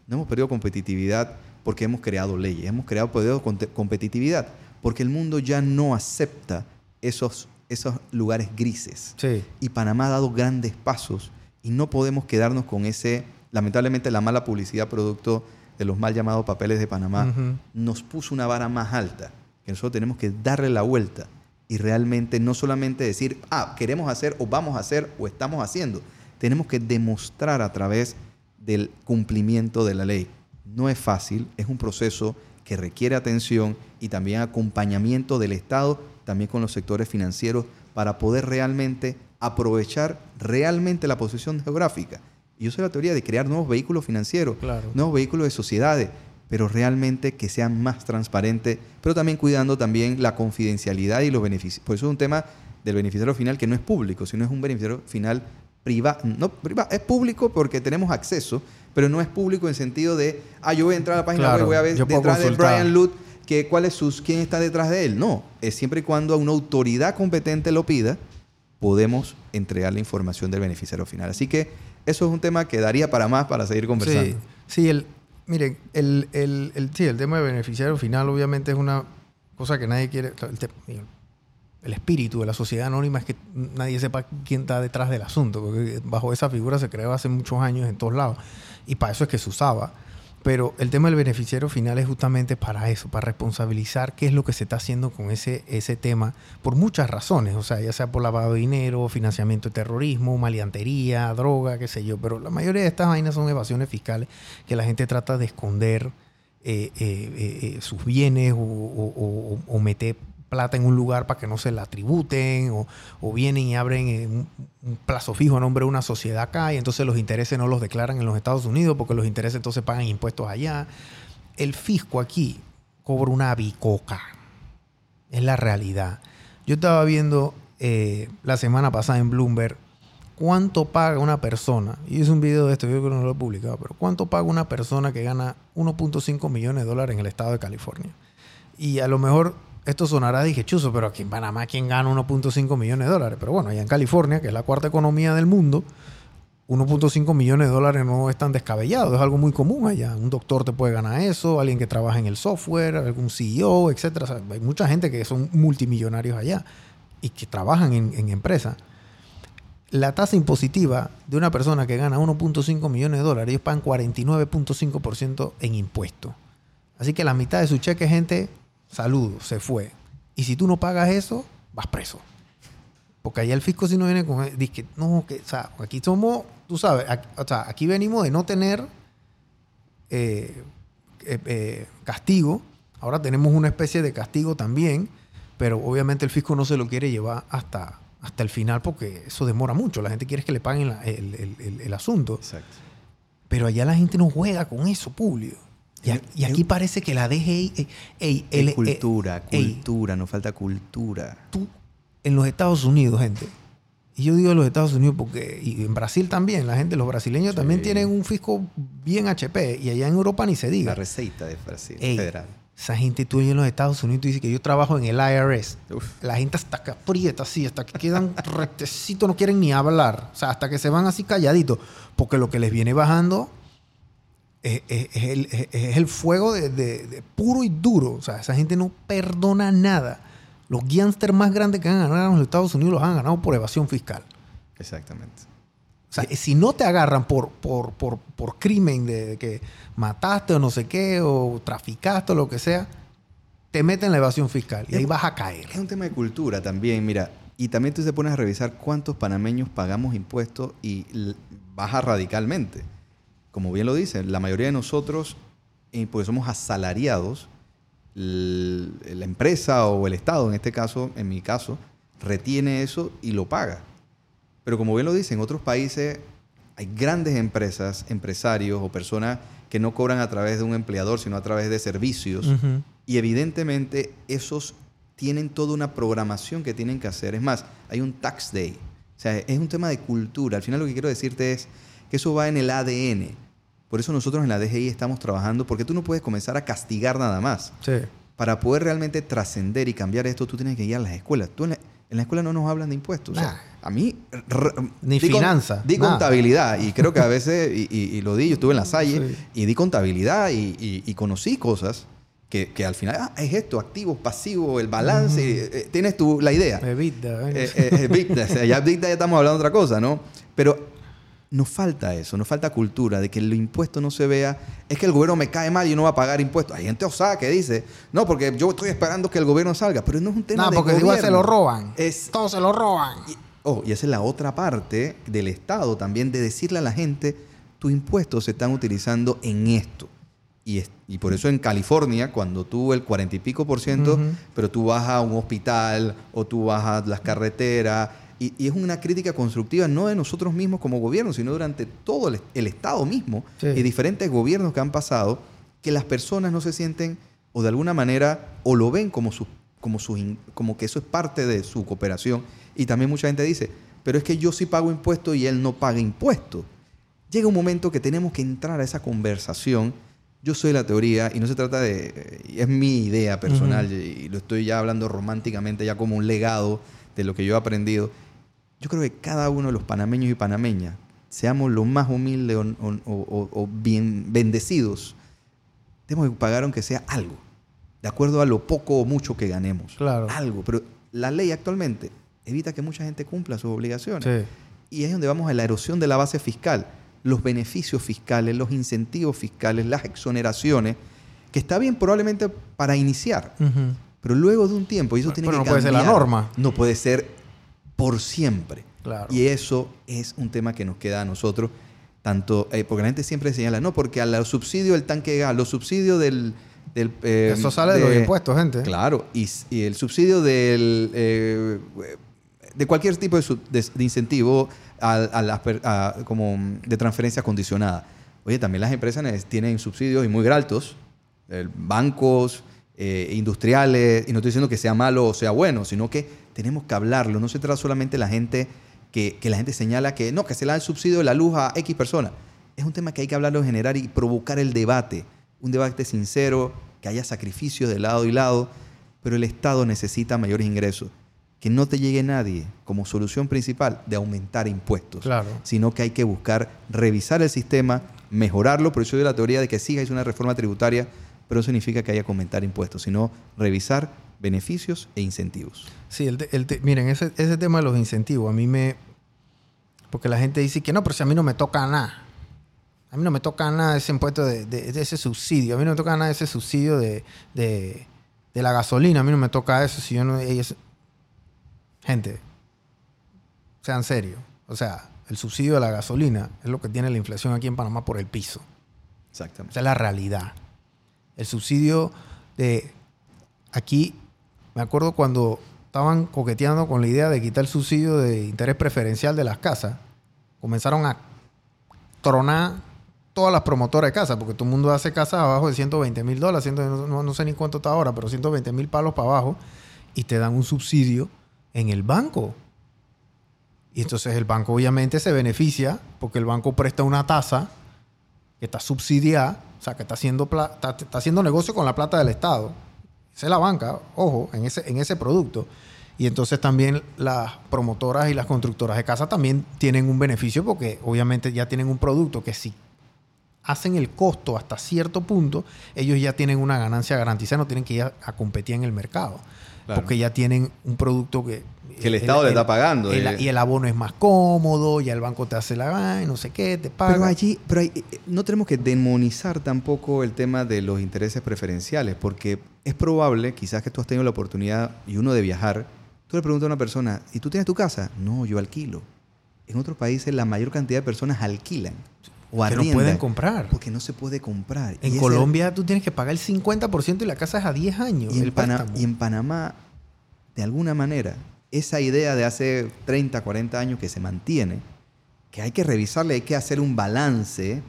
No hemos perdido competitividad porque hemos creado leyes, hemos creado perdido conte- competitividad porque el mundo ya no acepta esos, esos lugares grises. Sí. Y Panamá ha dado grandes pasos y no podemos quedarnos con ese, lamentablemente la mala publicidad producto de los mal llamados papeles de Panamá nos puso una vara más alta, que nosotros tenemos que darle la vuelta y realmente no solamente decir, ah, queremos hacer o vamos a hacer o estamos haciendo, tenemos que demostrar a través del cumplimiento de la ley. No es fácil, es un proceso que requiere atención y también acompañamiento del Estado, también con los sectores financieros, para poder realmente aprovechar realmente la posición geográfica. Y yo soy la teoría de crear nuevos vehículos financieros, Claro. nuevos vehículos de sociedades, pero realmente que sean más transparentes, pero también cuidando también la confidencialidad y los beneficios. Por eso es un tema del beneficiario final que no es público, sino es un beneficiario final privado. No, privado, es público porque tenemos acceso, pero no es público en sentido de, ah, yo voy a entrar a la página Claro, web y voy a ver detrás de. Brian Lut que, cuál es sus, quién está detrás de él. No, es siempre y cuando una autoridad competente lo pida, podemos entregar la información del beneficiario final. Así que eso es un tema que daría para más para seguir conversando. Sí, sí el, miren, el, el, el- sí, el tema de beneficiario final obviamente es una cosa que nadie quiere. El, el espíritu de la sociedad anónima es que nadie sepa quién está detrás del asunto, porque bajo esa figura se creó hace muchos años en todos lados y para eso es que se usaba. Pero el tema del beneficiario final es justamente para eso, para responsabilizar qué es lo que se está haciendo con ese, ese tema por muchas razones, o sea, ya sea por lavado de dinero, financiamiento de terrorismo, maleantería, droga, qué sé yo, pero la mayoría de estas vainas son evasiones fiscales que la gente trata de esconder eh, eh, eh, sus bienes o- o meter plata en un lugar para que no se la tributen o, vienen y abren eh, un, un plazo fijo a nombre de una sociedad acá y entonces los intereses no los declaran en los Estados Unidos porque los intereses entonces pagan impuestos allá. El fisco aquí cobra una bicoca. Es la realidad. Yo estaba viendo eh, la semana pasada en Bloomberg cuánto paga una persona, y es un video de esto, yo creo que no lo he publicado, pero cuánto paga una persona que gana 1.5 millones de dólares en el estado de California. Y a lo mejor esto sonará dije chuzo, pero aquí en Panamá, ¿quién gana 1.5 millones de dólares? Pero bueno, allá en California, que es la cuarta economía del mundo, 1.5 millones de dólares no es tan descabellado, es algo muy común allá. Un doctor te puede ganar eso, alguien que trabaja en el software, algún CEO, sea, hay mucha gente que son multimillonarios allá y que trabajan en, en empresas. La tasa impositiva de una persona que gana 1.5 millones de dólares, ellos pagan 49.5% en impuestos. Así que la mitad de su cheque, gente, saludo, se fue. Y si tú no pagas eso, vas preso. Porque allá el fisco si no viene con... Dice que, no, que, o sea, aquí somos, tú sabes, aquí, o sea, aquí venimos de no tener eh, eh, eh, castigo. Ahora tenemos una especie de castigo también, pero obviamente el fisco no se lo quiere llevar hasta, hasta el final porque eso demora mucho. La gente quiere que le paguen la- el, el- el- el asunto. Exacto. Pero allá la gente no juega con eso, Publio. Y, a- y aquí parece que la DGI... eh, ey, el- eh, cultura, ey, cultura, nos falta cultura. tú en los Estados Unidos, gente. Y yo digo los Estados Unidos porque, y en Brasil también, la gente, los brasileños Sí. también tienen un fisco bien HP y allá en Europa ni se La diga. receita de Brasil, Ey, federal. Esa gente, tú en los Estados Unidos, tú dices que yo trabajo en el IRS. Uf. La gente hasta que aprieta así, hasta que quedan rectecitos, no quieren ni hablar. O sea, hasta que se van así calladitos. Porque lo que les viene bajando es, es- es el, es- el fuego de, de- de puro y duro. O sea, esa gente no perdona nada. Los gangsters más grandes que han ganado en los Estados Unidos los han ganado por evasión fiscal. Exactamente. O sea, si no te agarran por, por, por, por crimen de, de que mataste o no sé qué, o traficaste o lo que sea, te meten en la evasión fiscal y ahí vas a caer. Es un tema de cultura también, mira. Y también tú te pones a revisar cuántos panameños pagamos impuestos y baja radicalmente. Como bien lo dicen, la mayoría de nosotros, eh, porque somos asalariados, la empresa o el Estado, en este caso, en mi caso, retiene eso y lo paga. Pero como bien lo dicen, en otros países hay grandes empresas, empresarios o personas que no cobran a través de un empleador, sino a través de servicios. Y evidentemente esos tienen toda una programación que tienen que hacer. Es más, hay un tax day. O sea, es un tema de cultura. Al final lo que quiero decirte es que eso va en el ADN. Por eso nosotros en la DGI estamos trabajando, porque tú no puedes comenzar a castigar nada más. Sí. Para poder realmente trascender y cambiar esto, tú tienes que ir a las escuelas. Tú en la, en la escuela no nos hablan de impuestos. O sea, Nah. a mí... Ni di con- finanzas, Di nada. contabilidad. Y creo que a veces, y, y- y lo di, yo estuve en la Salle Sí. y di contabilidad y, y- conocí cosas que, que al final, ah, es esto, activo, pasivo, el balance, eh, eh, tienes tú la idea. Bebida, Eh, eh. O sea, ya ya estamos hablando de otra cosa, ¿no? Pero nos falta eso, nos falta cultura de que el impuesto no se vea. Es que el gobierno me cae mal y no va a pagar impuestos. Hay gente osada que dice, no, porque yo estoy esperando que el gobierno salga, pero no es un tema No, de porque gobierno. igual se lo roban. Es, Todos se lo roban. y, oh, y esa es la otra parte del Estado también, de decirle a la gente, tus impuestos se están utilizando en esto. Y, es- y por eso en California, cuando tú el cuarenta y pico por ciento, pero tú vas a un hospital o tú vas a las carreteras, y, y es una crítica constructiva no de nosotros mismos como gobierno, sino durante todo el, el Estado mismo Sí. y diferentes gobiernos que han pasado, que las personas no se sienten o de alguna manera o lo ven como, su, como, su, como que eso es parte de su cooperación. Y también mucha gente dice, pero es que yo sí pago impuestos y él no paga impuestos. Llega un momento que tenemos que entrar a esa conversación. Yo soy la teoría y no se trata de... Es mi idea personal y lo estoy ya hablando románticamente, ya como un legado de lo que yo he aprendido. Yo creo que cada uno de los panameños y panameñas, seamos los más humildes o, o- o- o bien bendecidos, tenemos que pagar aunque sea algo, de acuerdo a lo poco o mucho que ganemos. Claro. Algo. Pero la ley actualmente evita que mucha gente cumpla sus obligaciones. Sí. Y ahí es donde vamos a la erosión de la base fiscal, los beneficios fiscales, los incentivos fiscales, las exoneraciones, que está bien probablemente para iniciar, pero luego de un tiempo, y eso tiene Pero que no puede ser la norma. No puede ser por siempre. Claro. Y eso es un tema que nos queda a nosotros, tanto, eh, porque la gente siempre señala, no, porque a los subsidios del tanque de gas, los subsidios del... del, eh, Eso sale de, los impuestos, gente. Claro, y, el subsidio del, eh, de cualquier tipo de, sub- de- de incentivo a, a las a- como de transferencia condicionada. Oye, también las empresas tienen subsidios y muy altos, bancos, industriales, y no estoy diciendo que sea malo o sea bueno, sino que tenemos que hablarlo. No se trata solamente de la gente que, que la gente señala que no, que se le da el subsidio de la luz a X persona. Es un tema que hay que hablarlo en general y provocar el debate. Un debate sincero, que haya sacrificios de lado y lado, pero el Estado necesita mayores ingresos. Que no te llegue nadie como solución principal de aumentar impuestos, Claro. sino que hay que buscar revisar el sistema, mejorarlo. Por eso yo la teoría de que sí hay una reforma tributaria, pero eso significa que haya que aumentar impuestos, sino revisar beneficios e incentivos. Sí, el te- el te- miren, ese, ese tema de los incentivos, a mí me... Porque la gente dice que no, pero si a mí no me toca nada. A mí no me toca nada ese impuesto de, de- de ese subsidio. A mí no me toca nada ese subsidio de, de- de la gasolina. A mí no me toca eso. Si yo no... ellos- Gente, sean serios. O sea, el subsidio de la gasolina es lo que tiene la inflación aquí en Panamá por el piso. Exactamente. Esa es la realidad. El subsidio de aquí, me acuerdo cuando estaban coqueteando con la idea de quitar el subsidio de interés preferencial de las casas, comenzaron a tronar todas las promotoras de casas, porque todo el mundo hace casas abajo de 120 mil dólares, 100 no, no- no sé ni cuánto está ahora, pero 120 mil palos para abajo, y te dan un subsidio en el banco. Y entonces el banco obviamente se beneficia porque el banco presta una tasa que está subsidiada o sea, que está haciendo, está, está haciendo negocio con la plata del Estado. Esa es la banca, ojo, en ese, en ese producto. Y entonces también las promotoras y las constructoras de casa también tienen un beneficio porque obviamente ya tienen un producto que si hacen el costo hasta cierto punto, ellos ya tienen una ganancia garantizada, no tienen que ir a, a competir en el mercado. Claro. Porque ya tienen un producto que... Que el Estado le está pagando, el- eh. y el abono es más cómodo, ya el banco te hace la gana, no sé qué, te paga. Pero allí, pero eh, no tenemos que demonizar tampoco el tema de los intereses preferenciales, porque es probable, quizás que tú has tenido la oportunidad y uno de viajar, tú le preguntas a una persona, ¿y tú tienes tu casa? No, yo alquilo. En otros países la mayor cantidad de personas alquilan o que no pueden comprar. Porque no se puede comprar. Y En ese- Colombia tú tienes que pagar el 50% y la casa es a 10 años. Y en, el Pana- préstamo. y en Panamá, de alguna manera, esa idea de hace 30, 40 años que se mantiene, que hay que revisarle, hay que hacer un balance,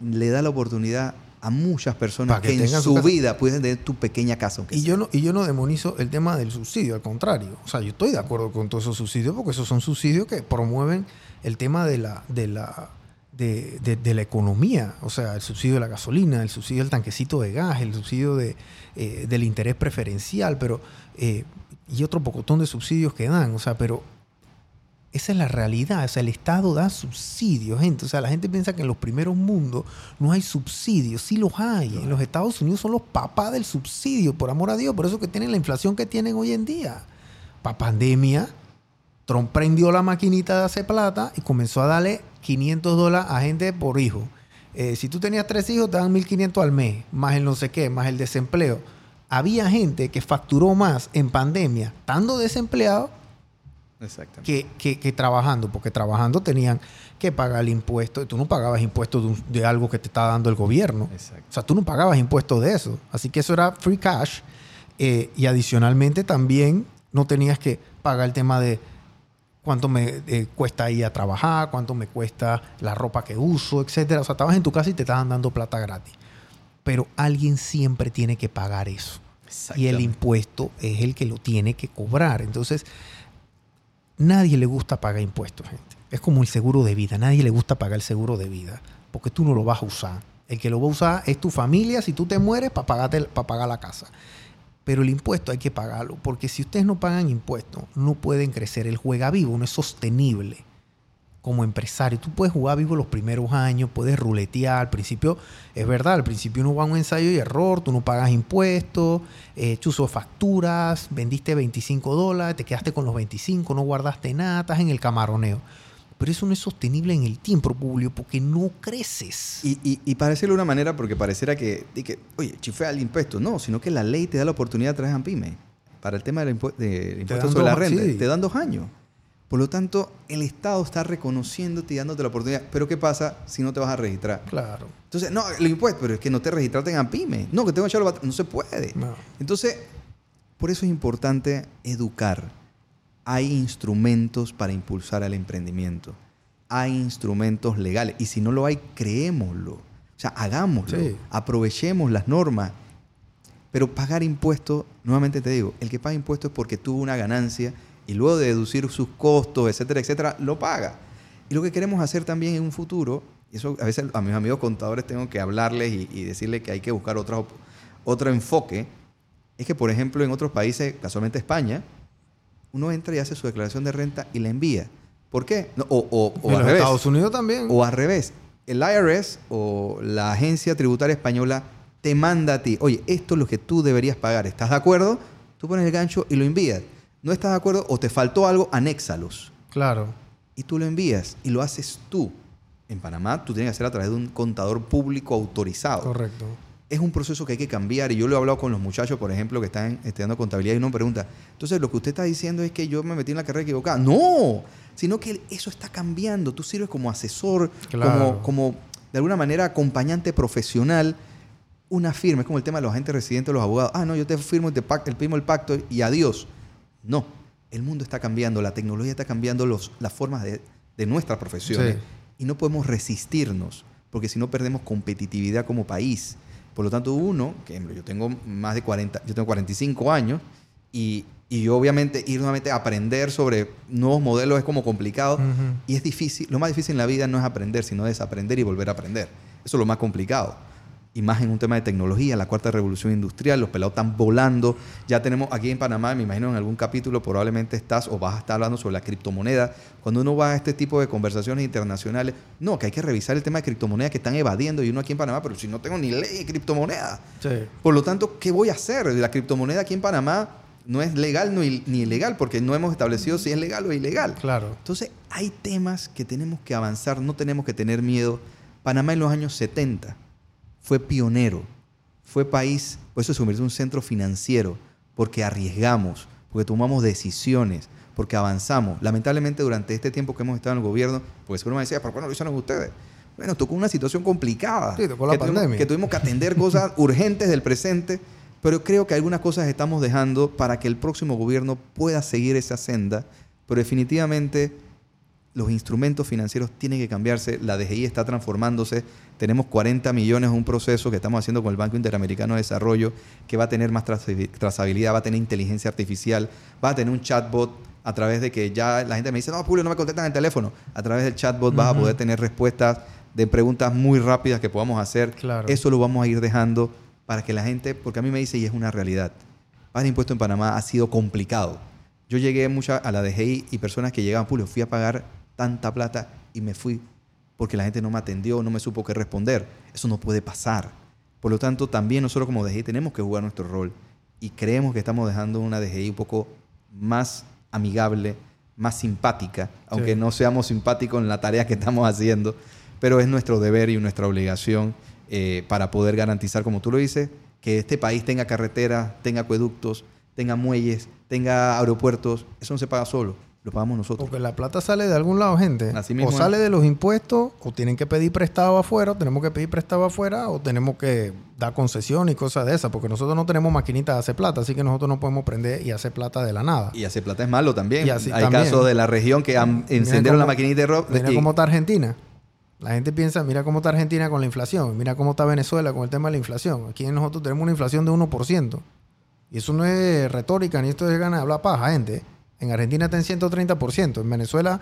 le da la oportunidad a muchas personas que que, en su su casa. vida pueden tener tu pequeña casa. aunque Y sea. yo, no, y yo no demonizo el tema del subsidio, al contrario. O sea, yo estoy de acuerdo con todos esos subsidios porque esos son subsidios que promueven el tema de la, de la, de, de- de la economía. O sea, el subsidio de la gasolina, el subsidio del tanquecito de gas, el subsidio de, eh, del interés preferencial, pero eh, y otro pocotón de subsidios que dan. O sea, pero esa es la realidad. O sea, el Estado da subsidios, gente. O sea, la gente piensa que en los primeros mundos no hay subsidios. Sí los hay. En los Estados Unidos son los papás del subsidio, por amor a Dios. Por eso que tienen la inflación que tienen hoy en día. Para pandemia, Trump prendió la maquinita de hacer plata y comenzó a darle 500 dólares a gente por hijo. Eh, si tú tenías tres hijos, te dan 1.500 al mes, más el no sé qué, más el desempleo. Había gente que facturó más en pandemia, estando desempleado, que, que- que trabajando, porque trabajando tenían que pagar el impuesto. y Tú no pagabas impuestos de, un- de algo que te está dando el gobierno. Exacto. O sea, tú no pagabas impuestos de eso. Así que eso era free cash. Eh, y adicionalmente también no tenías que pagar el tema de cuánto me eh, cuesta ir a trabajar, cuánto me cuesta la ropa que uso, etcétera. O sea, estabas en tu casa y te estaban dando plata gratis. Pero alguien siempre tiene que pagar eso. Y el impuesto es el que lo tiene que cobrar. Entonces, nadie le gusta pagar impuestos, gente. Es como el seguro de vida. Nadie le gusta pagar el seguro de vida porque tú no lo vas a usar. El que lo va a usar es tu familia si tú te mueres para pagarte, para pagar la casa. Pero el impuesto hay que pagarlo porque si ustedes no pagan impuestos, no pueden crecer. El juega vivo no es sostenible como empresario. Tú puedes jugar vivo los primeros años, puedes ruletear. Al principio, es verdad, al principio uno va a un ensayo y error, tú no pagas impuestos, eh, chuzo facturas, vendiste 25 dólares, te quedaste con los 25, no guardaste nada, estás en el camaroneo. Pero eso no es sostenible en el tiempo, Publio, porque no creces. Y, y, y decirlo de una manera, porque pareciera que, que, oye, chifea el impuesto. No, sino que la ley te da la oportunidad de traer a PYME. Para el tema del impu- del impuesto sobre la renta, sí. te dan dos años. Por lo tanto, el Estado está reconociéndote y dándote la oportunidad. Pero ¿qué pasa si no te vas a registrar? Claro. Entonces, no, el impuesto, pero es que no te registraste en APIME. No, que tengo que No se puede. No. Entonces, por eso es importante educar. Hay instrumentos para impulsar el emprendimiento. Hay instrumentos legales. Y si no lo hay, creémoslo. O sea, hagámoslo. Sí. Aprovechemos las normas. Pero pagar impuestos, nuevamente te digo, el que paga impuestos es porque tuvo una ganancia y luego de deducir sus costos, etcétera, etcétera, lo paga. Y lo que queremos hacer también en un futuro, y eso a veces a mis amigos contadores tengo que hablarles y, y decirles que hay que buscar otra op- otro enfoque, es que, por ejemplo, en otros países, casualmente España, uno entra y hace su declaración de renta y la envía. ¿Por qué? No, o o- o en al los revés. Estados Unidos también. O al revés. El IRS o la Agencia Tributaria Española te manda a ti, oye, esto es lo que tú deberías pagar. ¿Estás de acuerdo? Tú pones el gancho y lo envías. ¿No estás de acuerdo o te faltó algo? Anéxalos. Claro. Y tú lo envías y lo haces tú. En Panamá tú tienes que hacer a través de un contador público autorizado. Correcto. Es un proceso que hay que cambiar y yo lo he hablado con los muchachos, por ejemplo, que están estudiando contabilidad y uno me pregunta, entonces lo que usted está diciendo es que yo me metí en la carrera equivocada. No, sino que eso está cambiando. Tú sirves como asesor, Claro. como, como de alguna manera acompañante profesional. Una firma, es como el tema de los agentes residentes, los abogados. Ah, no, yo te firmo, te pac- el firmo el pacto y adiós. No, el mundo está cambiando, la tecnología está cambiando los, las formas de, de nuestras profesiones Sí. y no podemos resistirnos porque si no perdemos competitividad como país. Por lo tanto, uno, que yo tengo más de 40, yo tengo 45 años y, y yo obviamente ir nuevamente a aprender sobre nuevos modelos es como complicado Ujú. y es difícil. Lo más difícil en la vida no es aprender, sino desaprender y volver a aprender. Eso es lo más complicado. Y más en un tema de tecnología, la cuarta revolución industrial, los pelados están volando. Ya tenemos aquí en Panamá, me imagino en algún capítulo probablemente estás o vas a estar hablando sobre la criptomoneda. Cuando uno va a este tipo de conversaciones internacionales, no, que hay que revisar el tema de criptomonedas que están evadiendo y uno aquí en Panamá, pero si no tengo ni ley de criptomoneda. Sí. Por lo tanto, ¿qué voy a hacer? La criptomoneda aquí en Panamá no es legal ni ilegal porque no hemos establecido si es legal o ilegal. Claro. Entonces, hay temas que tenemos que avanzar, no tenemos que tener miedo. Panamá en los años 70 fue pionero, fue país, por eso se convirtió en un centro financiero, porque arriesgamos, porque tomamos decisiones, porque avanzamos. Lamentablemente durante este tiempo que hemos estado en el gobierno, pues seguro me decía, ¿por qué no lo hicieron ustedes? Bueno, tocó una situación complicada. Sí, tocó la que, pandemia. tuvimos, que tuvimos que atender cosas urgentes del presente, pero creo que algunas cosas estamos dejando para que el próximo gobierno pueda seguir esa senda, pero definitivamente los instrumentos financieros tienen que cambiarse, la DGI está transformándose, tenemos 40 millones en un proceso que estamos haciendo con el Banco Interamericano de Desarrollo, que va a tener más trazabi- trazabilidad, va a tener inteligencia artificial, va a tener un chatbot a través de que ya la gente me dice, no, Julio, no me contestan el teléfono. A través del chatbot vas a poder tener respuestas de preguntas muy rápidas que podamos hacer. Claro. Eso lo vamos a ir dejando para que la gente, porque a mí me dice, y es una realidad, pagar impuesto en Panamá ha sido complicado. Yo llegué mucha a la DGI y personas que llegaban, Julio, fui a pagar tanta plata y me fui porque la gente no me atendió, no me supo qué responder. Eso no puede pasar. Por lo tanto, también nosotros como DGI tenemos que jugar nuestro rol y creemos que estamos dejando una DGI un poco más amigable, más simpática, aunque Sí. no seamos simpáticos en la tarea que estamos haciendo, pero es nuestro deber y nuestra obligación eh, para poder garantizar, como tú lo dices, que este país tenga carreteras, tenga acueductos, tenga muelles, tenga aeropuertos. Eso no se paga solo, lo pagamos nosotros. Porque la plata sale de algún lado, gente. Así mismo o es. sale de los impuestos, o tienen que pedir prestado afuera, o tenemos que pedir prestado afuera, o tenemos que dar concesión y cosas de esas, porque nosotros no tenemos maquinitas de hacer plata, así que nosotros no podemos prender y hacer plata de la nada. Y hacer plata es malo también. Y así Hay también. casos de la región que encendieron la maquinita de rock. Mira y- cómo está Argentina. La gente piensa, mira cómo está Argentina con la inflación, mira cómo está Venezuela con el tema de la inflación. Aquí nosotros tenemos una inflación de 1%. Y eso no es retórica, ni esto es ganas de hablar paja, gente. En Argentina está en 130%, en Venezuela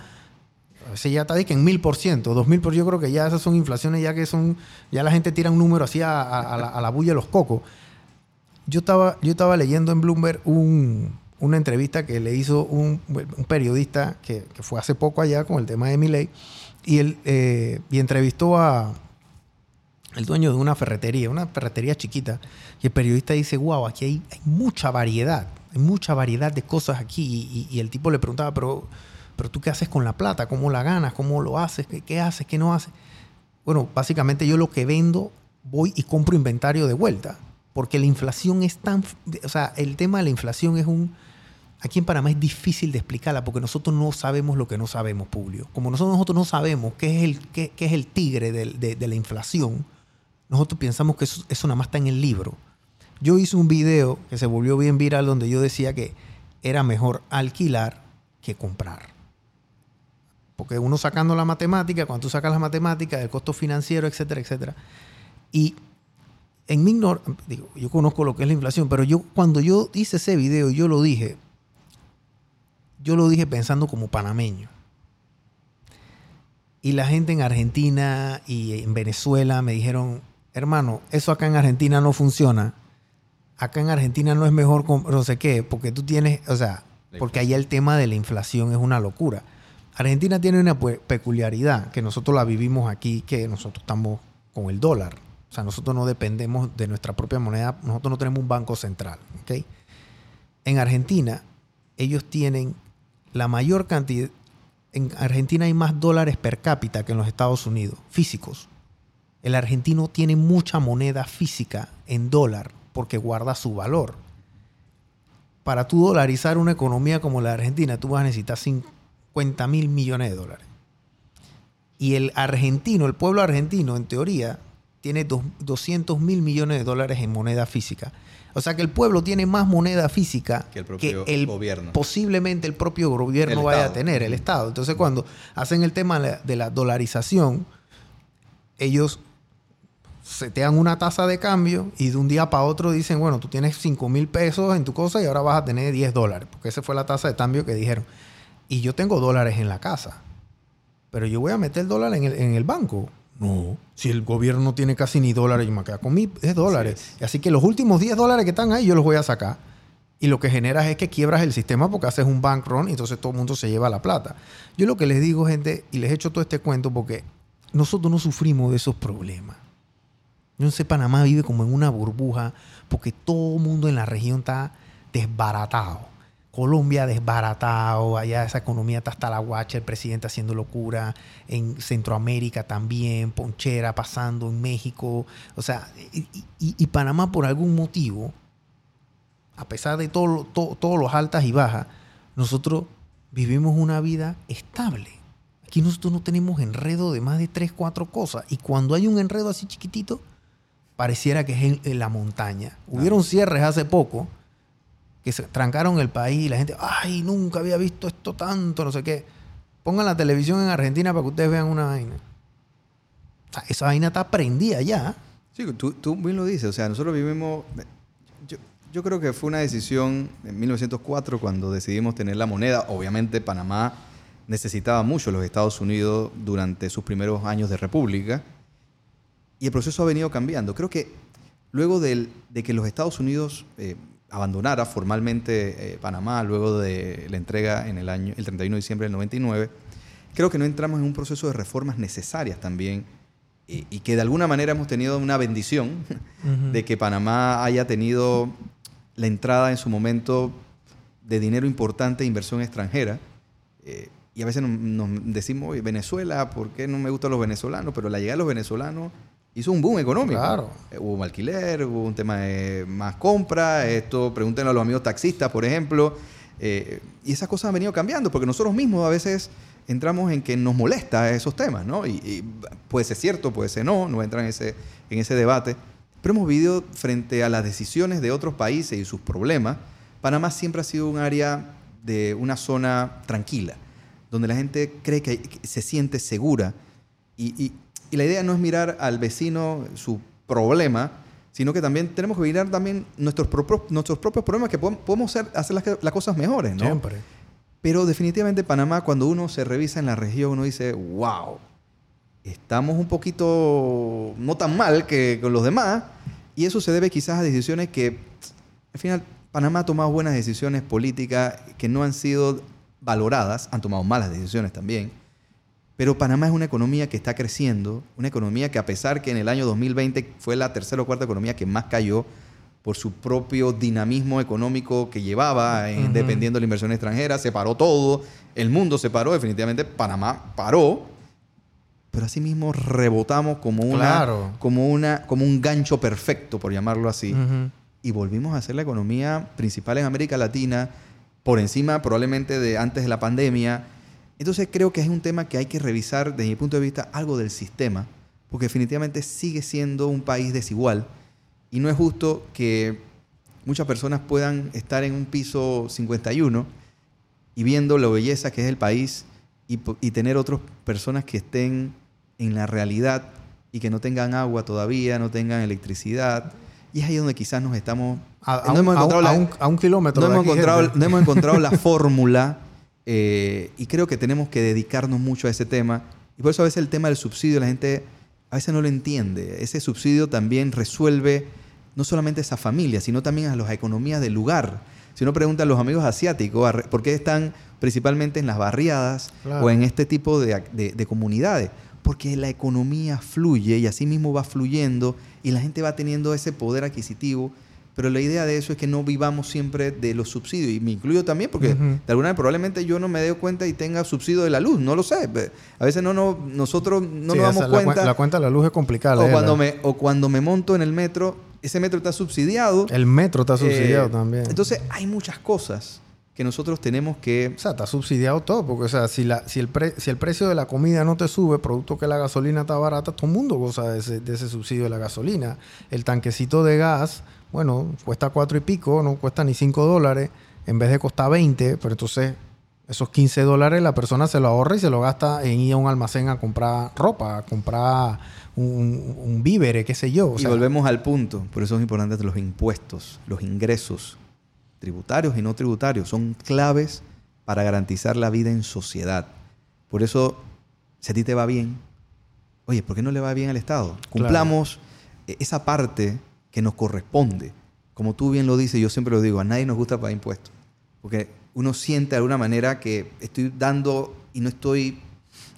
veces ya está que en 1000%, 2000%, yo creo que ya esas son inflaciones ya que son, ya la gente tira un número así a, la, bulla de los cocos. Yo estaba, yo estaba leyendo en Bloomberg un- una entrevista que le hizo un, periodista que, fue hace poco allá con el tema de Miley y él eh, y entrevistó a el dueño de una ferretería, una ferretería chiquita, y el periodista dice, wow, aquí hay mucha variedad, hay mucha variedad de cosas aquí. Y, el tipo le preguntaba, pero, pero tú qué haces con la plata, cómo la ganas, cómo lo haces, qué, qué haces, qué no haces. Bueno, básicamente yo lo que vendo, voy y compro inventario de vuelta, porque la inflación es tan, o sea, el tema de la inflación es un, aquí en Panamá es difícil de explicarla porque nosotros no sabemos lo que no sabemos, Publio. Como nosotros, nosotros no sabemos qué es el, qué, qué es el tigre del- de, de la inflación, nosotros pensamos que eso, eso nada más está en el libro. Yo hice un video que se volvió bien viral donde yo decía que era mejor alquilar que comprar. Porque uno sacando la matemática, cuando tú sacas la matemática, el costo financiero, etcétera, etcétera. Y en mi ignor- digo, yo conozco lo que es la inflación, pero yo cuando yo hice ese video, yo lo dije, yo lo dije pensando como panameño. Y la gente en Argentina y en Venezuela me dijeron, hermano, eso acá en Argentina no funciona. Acá en Argentina no es mejor, no sé qué, porque tú tienes, o sea, porque allá el tema de la inflación es una locura. Argentina tiene una pe- peculiaridad que nosotros la vivimos aquí, que nosotros estamos con el dólar. O sea, nosotros no dependemos de nuestra propia moneda, nosotros no tenemos un banco central. ¿ok? En Argentina, ellos tienen la mayor cantidad. En Argentina hay más dólares per cápita que en los Estados Unidos, físicos. El argentino tiene mucha moneda física en dólar porque guarda su valor. Para tú dolarizar una economía como la de Argentina, tú vas a necesitar 50 mil millones de dólares. Y el argentino, el pueblo argentino, en teoría, tiene dos- 200 mil millones de dólares en moneda física. O sea que el pueblo tiene más moneda física Que el propio gobierno. posiblemente el propio gobierno El vaya Estado. a tener, el Estado. Entonces cuando hacen el tema de la dolarización, ellos se te dan una tasa de cambio y de un día para otro dicen, bueno, tú tienes 5 mil pesos en tu cosa y ahora vas a tener 10 dólares, porque esa fue la tasa de cambio que dijeron. Y yo tengo dólares en la casa, pero yo voy a meter el dólar en el, en el banco. No, si el gobierno no tiene casi ni dólares, yo me quedo con mis es dólares. Así que los últimos 10 dólares que están ahí yo los voy a sacar. Y lo que generas es que quiebras el sistema porque haces un bank run y entonces todo el mundo se lleva la plata. Yo lo que les digo, gente, y les he hecho todo este cuento porque nosotros no sufrimos de esos problemas. Yo no sé, Panamá vive como en una burbuja porque todo el mundo en la región está desbaratado. Colombia desbaratado, allá esa economía está hasta la guacha, el presidente haciendo locura, en Centroamérica también, ponchera pasando en México, o sea, y, Panamá por algún motivo a pesar de todo, todos los altas y bajas, nosotros vivimos una vida estable. Aquí nosotros no tenemos enredo de más de tres, cuatro cosas. Y cuando hay un enredo así chiquitito, pareciera que es en, la montaña. Hubieron cierres hace poco que se trancaron el país y la gente, ay, nunca había visto esto tanto, no sé qué. Pongan la televisión en Argentina para que ustedes vean una vaina. O sea, esa vaina está prendida ya. Sí, tú, tú bien lo dices. O sea, nosotros vivimos yo creo que fue una decisión en 1904 cuando decidimos tener la moneda. Obviamente Panamá necesitaba mucho los Estados Unidos durante sus primeros años de república y el proceso ha venido cambiando. Creo que luego de que los Estados Unidos eh, abandonara formalmente eh, Panamá, luego de la entrega en el año el 31 de diciembre del 99, creo que no entramos en un proceso de reformas necesarias también y, que de alguna manera hemos tenido una bendición de que Panamá haya tenido la entrada en su momento de dinero importante, inversión extranjera. Eh, y a veces nos, decimos, Venezuela, ¿por qué no me gustan los venezolanos? Pero la llegada de los venezolanos hizo un boom económico. Claro. Eh, hubo un alquiler, hubo un tema de más compra. Esto, pregúntenle a los amigos taxistas, por ejemplo. Eh, y esas cosas han venido cambiando porque nosotros mismos a veces entramos en que nos molesta esos temas, ¿no? Y, puede ser cierto, puede ser no, no entra en ese, en ese debate. Pero hemos vivido frente a las decisiones de otros países y sus problemas. Panamá siempre ha sido un área de una zona tranquila, donde la gente cree que se siente segura. Y, la idea no es mirar al vecino su problema, sino que también tenemos que mirar también nuestros propios, nuestros propios problemas, que podemos hacer, hacer las, cosas mejores, ¿no? Siempre. Pero definitivamente Panamá, cuando uno se revisa en la región, uno dice, wow, estamos un poquito no tan mal que con los demás. Y eso se debe quizás a decisiones que, al final, Panamá ha tomado buenas decisiones políticas que no han sido valoradas, han tomado malas decisiones también. Pero Panamá es una economía que está creciendo, una economía que a pesar que en el año 2020 fue la tercera o cuarta economía que más cayó por su propio dinamismo económico que llevaba, eh, dependiendo de la inversión extranjera, se paró todo, el mundo se paró, definitivamente Panamá paró, pero asimismo rebotamos como, una, como, una, como un gancho perfecto, por llamarlo así, y volvimos a ser la economía principal en América Latina, por encima probablemente de antes de la pandemia. Entonces creo que es un tema que hay que revisar desde mi punto de vista algo del sistema, porque definitivamente sigue siendo un país desigual y no es justo que muchas personas puedan estar en un piso 51 y viendo la belleza que es el país y, y tener otras personas que estén en la realidad y que no tengan agua todavía, no tengan electricidad. Y es ahí donde quizás nos estamos... A, no un, hemos encontrado a, un, kilómetro. No, hemos, encontrado, no hemos encontrado la fórmula eh, y creo que tenemos que dedicarnos mucho a ese tema. Y por eso a veces el tema del subsidio la gente a veces no lo entiende. Ese subsidio también resuelve no solamente a esa familia, sino también a las economías del lugar. Si uno pregunta a los amigos asiáticos por qué están principalmente en las barriadas o en este tipo de, de comunidades, porque la economía fluye y así mismo va fluyendo y la gente va teniendo ese poder adquisitivo. Pero la idea de eso es que no vivamos siempre de los subsidios. Y me incluyo también porque de alguna manera probablemente yo no me dé cuenta y tenga subsidio de la luz. No lo sé. A veces no, no nosotros no nos damos cuenta. La, cuenta de la luz es complicada. O cuando, me, o cuando me monto en el metro, ese metro está subsidiado. El metro está subsidiado eh, también. Entonces hay muchas cosas que nosotros tenemos que... O sea, está subsidiado todo, porque o sea, si, la, si, el, si el precio de la comida no te sube, producto que la gasolina está barata, todo el mundo goza de ese, de ese subsidio de la gasolina. El tanquecito de gas, bueno, cuesta cuatro y pico, no cuesta ni cinco dólares, en vez de costar 20, pero entonces esos 15 dólares la persona se lo ahorra y se lo gasta en ir a un almacén a comprar ropa, a comprar un, un vívere, qué sé yo. y volvemos al punto, por eso es importante los impuestos, los ingresos tributarios y no tributarios, son claves para garantizar la vida en sociedad. Por eso, si a ti te va bien, oye, ¿por qué no le va bien al Estado? Cumplamos e-, esa parte que nos corresponde. Como tú bien lo dices, yo siempre lo digo, a nadie nos gusta pagar impuestos. Porque uno siente de alguna manera que estoy dando y no estoy,